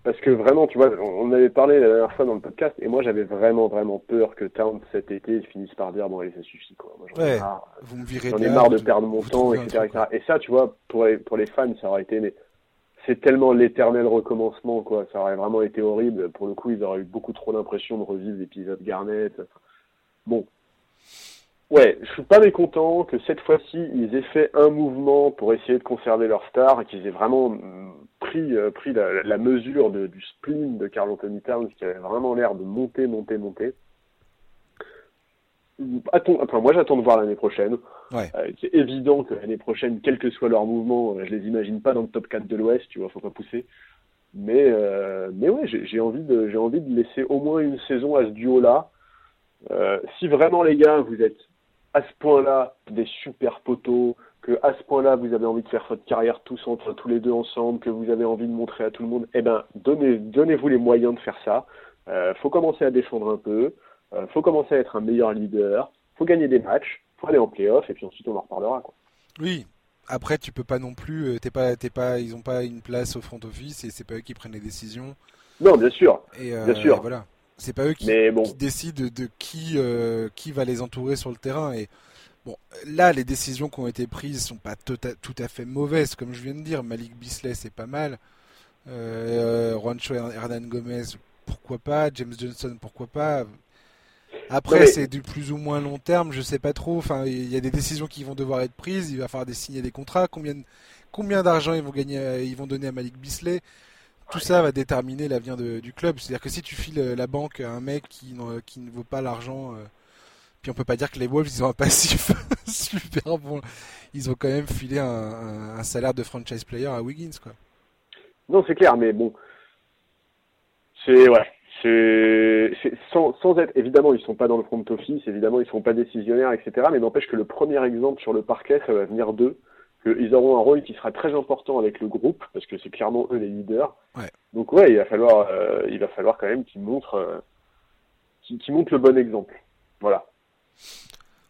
parce que vraiment, tu vois, on avait parlé la dernière fois dans le podcast, et moi j'avais vraiment, vraiment peur que Town cet été finisse par dire bon allez, ça suffit quoi. j'en ai marre, vous me virez j'en ai marre de perdre mon temps, etc., Et ça, tu vois, pour les, pour les fans, ça aurait été, mais c'est tellement l'éternel recommencement quoi. Ça aurait vraiment été horrible. Pour le coup, ils auraient eu beaucoup trop l'impression de revivre l'épisode Garnett. Bon, Ouais, je suis pas mécontent que cette fois-ci ils aient fait un mouvement pour essayer de conserver leur star et qu'ils aient vraiment pris euh, pris la, mesure de, du spleen de Carl Anthony Towns qui avait vraiment l'air de monter, monter, monter. Attends, enfin, moi j'attends de voir l'année prochaine. Ouais. Euh, c'est évident que l'année prochaine, quel que soit leur mouvement, euh, je les imagine pas dans le top 4 de l'Ouest, tu vois, faut pas pousser. Mais mais ouais, j'ai envie de j'ai envie de laisser au moins une saison à ce duo là. si vraiment les gars vous êtes à ce point-là des super poteaux, que à ce point-là vous avez envie de faire votre carrière tous entre tous les deux ensemble, que vous avez envie de montrer à tout le monde, eh ben donnez donnez-vous les moyens de faire ça. Euh, faut commencer à défendre un peu, euh, faut commencer à être un meilleur leader, faut gagner des matchs, faut aller en playoff et puis ensuite on en reparlera quoi. Oui. Après, tu peux pas non plus, euh, t'es pas, t'es pas, ils ont pas une place au front office et c'est pas eux qui prennent les décisions. Non, bien sûr. Et bien sûr. Voilà. C'est pas eux qui, décident de, qui, euh, qui va les entourer sur le terrain. Et bon, là, les décisions qui ont été prises sont pas tout à, tout à fait mauvaises, comme je viens de dire. Malik Bisley, c'est pas mal. Euh, Juancho Hernan Gomez, pourquoi pas. James Johnson, pourquoi pas. Après, c'est du plus ou moins long terme, je sais pas trop. Enfin, il y a des décisions qui vont devoir être prises. Il va falloir signer des contrats. Combien, combien d'argent ils vont gagner, ils vont donner à Malik Bisley? Tout ça va déterminer l'avenir du club. C'est-à-dire que si tu files euh, la banque à un mec qui, qui ne vaut pas l'argent, euh, puis on peut pas dire que les Wolves ils ont un passif *laughs* super bon. Ils ont quand même filé un, salaire de franchise player à Wiggins, quoi. Non, c'est clair, mais bon, c'est ouais, c'est sans, sans être évidemment ils sont pas dans le front office, évidemment ils sont pas décisionnaires, etc. Mais n'empêche que le premier exemple sur le parquet, ça va venir d'eux qu'ils auront un rôle qui sera très important avec le groupe, parce que c'est clairement eux les leaders. Donc ouais, il va falloir, euh, il va falloir quand même qu'ils montrent, euh, qu'ils montrent le bon exemple. Voilà.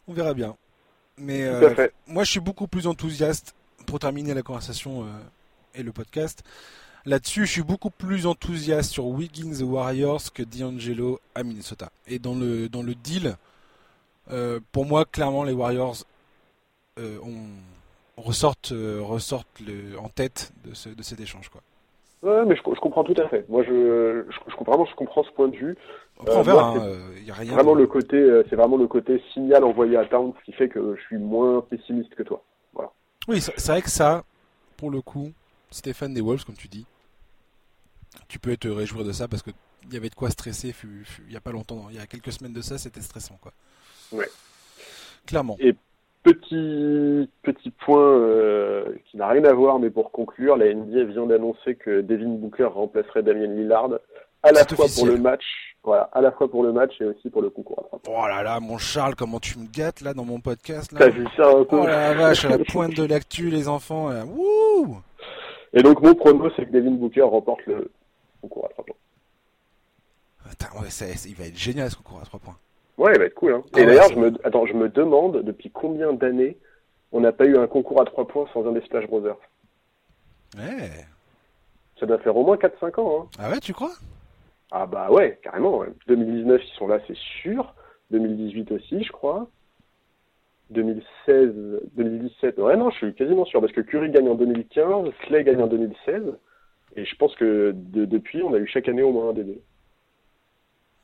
On verra bien. Mais euh, moi, je suis beaucoup plus enthousiaste pour terminer la conversation et le podcast. Là-dessus, je suis beaucoup plus enthousiaste sur Wiggins Warriors que D'Angelo à Minnesota. Et dans le dans le deal, pour moi, clairement, les Warriors ressortent, euh, ressortent le, en tête de, ce, de cet échange. Quoi. Ouais, mais je, je, comprends tout à fait. Moi, je, je, je, vraiment, je comprends ce point de vue. Après, on verra. Euh, y a rien vraiment le côté, euh, c'est vraiment le côté signal envoyé à Towns qui fait que je suis moins pessimiste que toi. Voilà. Oui, c'est vrai que ça, pour le coup, Stéphane des Wolves, comme tu dis, tu peux te réjouir de ça parce que il y avait de quoi stresser. il y a pas longtemps, il y a quelques semaines de ça, c'était stressant, quoi. Ouais. Clairement. Et Petit, petit point euh, qui n'a rien à voir, mais pour conclure, la NBA vient d'annoncer que Devin Booker remplacerait Damien Lillard à la fois pour le match, voilà, à la fois pour le match et aussi pour le concours Oh là là, mon Charles, comment tu me gâtes là dans mon podcast là. T'as vu ça un peu Oh la vache, à la *laughs* pointe de l'actu, les enfants. Wouh et donc mon prono, c'est que Devin Booker remporte le concours à 3 points. Attends, ouais, il va être génial ce concours à 3 points. Ouais, il va être cool. Hein. Et ah d'ailleurs, je me, attends, je me demande depuis combien d'années on n'a pas eu un concours à 3 points sans un des Splash Brothers. Ouais. Ça doit faire au moins 4-5 ans. Hein. Ah ouais, tu crois? Ah bah ouais, carrément. 2019, ils sont là, c'est sûr. 2018 aussi, je crois. 2016, 2017. Ouais, non, je suis quasiment sûr parce que Curry gagne en 2015, Clay gagne en 2016. Et je pense que depuis, on a eu chaque année au moins un des deux.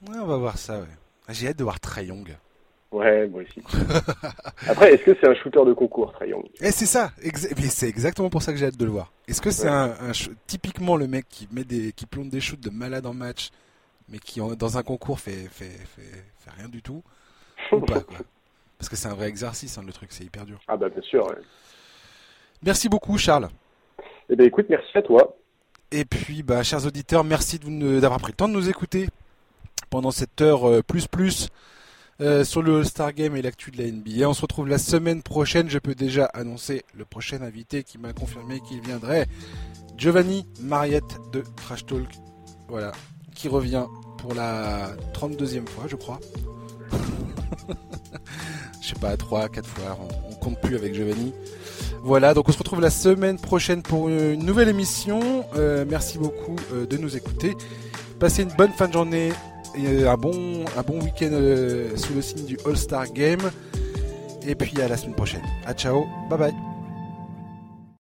Ouais, on va voir ça, ouais. J'ai hâte de voir Trae Young. Ouais, moi aussi. *laughs* Après, est-ce que c'est un shooter de concours, Trae Young Eh, c'est ça. mais c'est exactement pour ça que j'ai hâte de le voir. Est-ce que c'est un, typiquement le mec qui met des, qui plombe des shoots de malade en match, mais qui dans un concours fait, fait, fait, rien du tout, ou pas quoi? *laughs* Parce que c'est un vrai exercice, hein, le truc, c'est hyper dur. Ah bah bien sûr. Ouais. Merci beaucoup, Charles. Eh ben écoute, merci à toi. Et puis, bah, chers auditeurs, merci d'avoir pris le temps de nous écouter pendant cette heure euh, plus plus euh, sur le All-Star Game et l'actu de la NBA. On se retrouve la semaine prochaine. Je peux déjà annoncer le prochain invité qui m'a confirmé qu'il viendrait. Giovanni Mariette de Trash Talk. Voilà. Qui revient pour la 32e fois, je crois. *laughs* je sais pas, 3, 4 fois. On, compte plus avec Giovanni. Voilà, donc on se retrouve la semaine prochaine pour une nouvelle émission. Euh, merci beaucoup euh, de nous écouter. Passez une bonne fin de journée et un bon, un week-end euh, sous le signe du All-Star Game. Et puis à la semaine prochaine. A ciao, bye bye.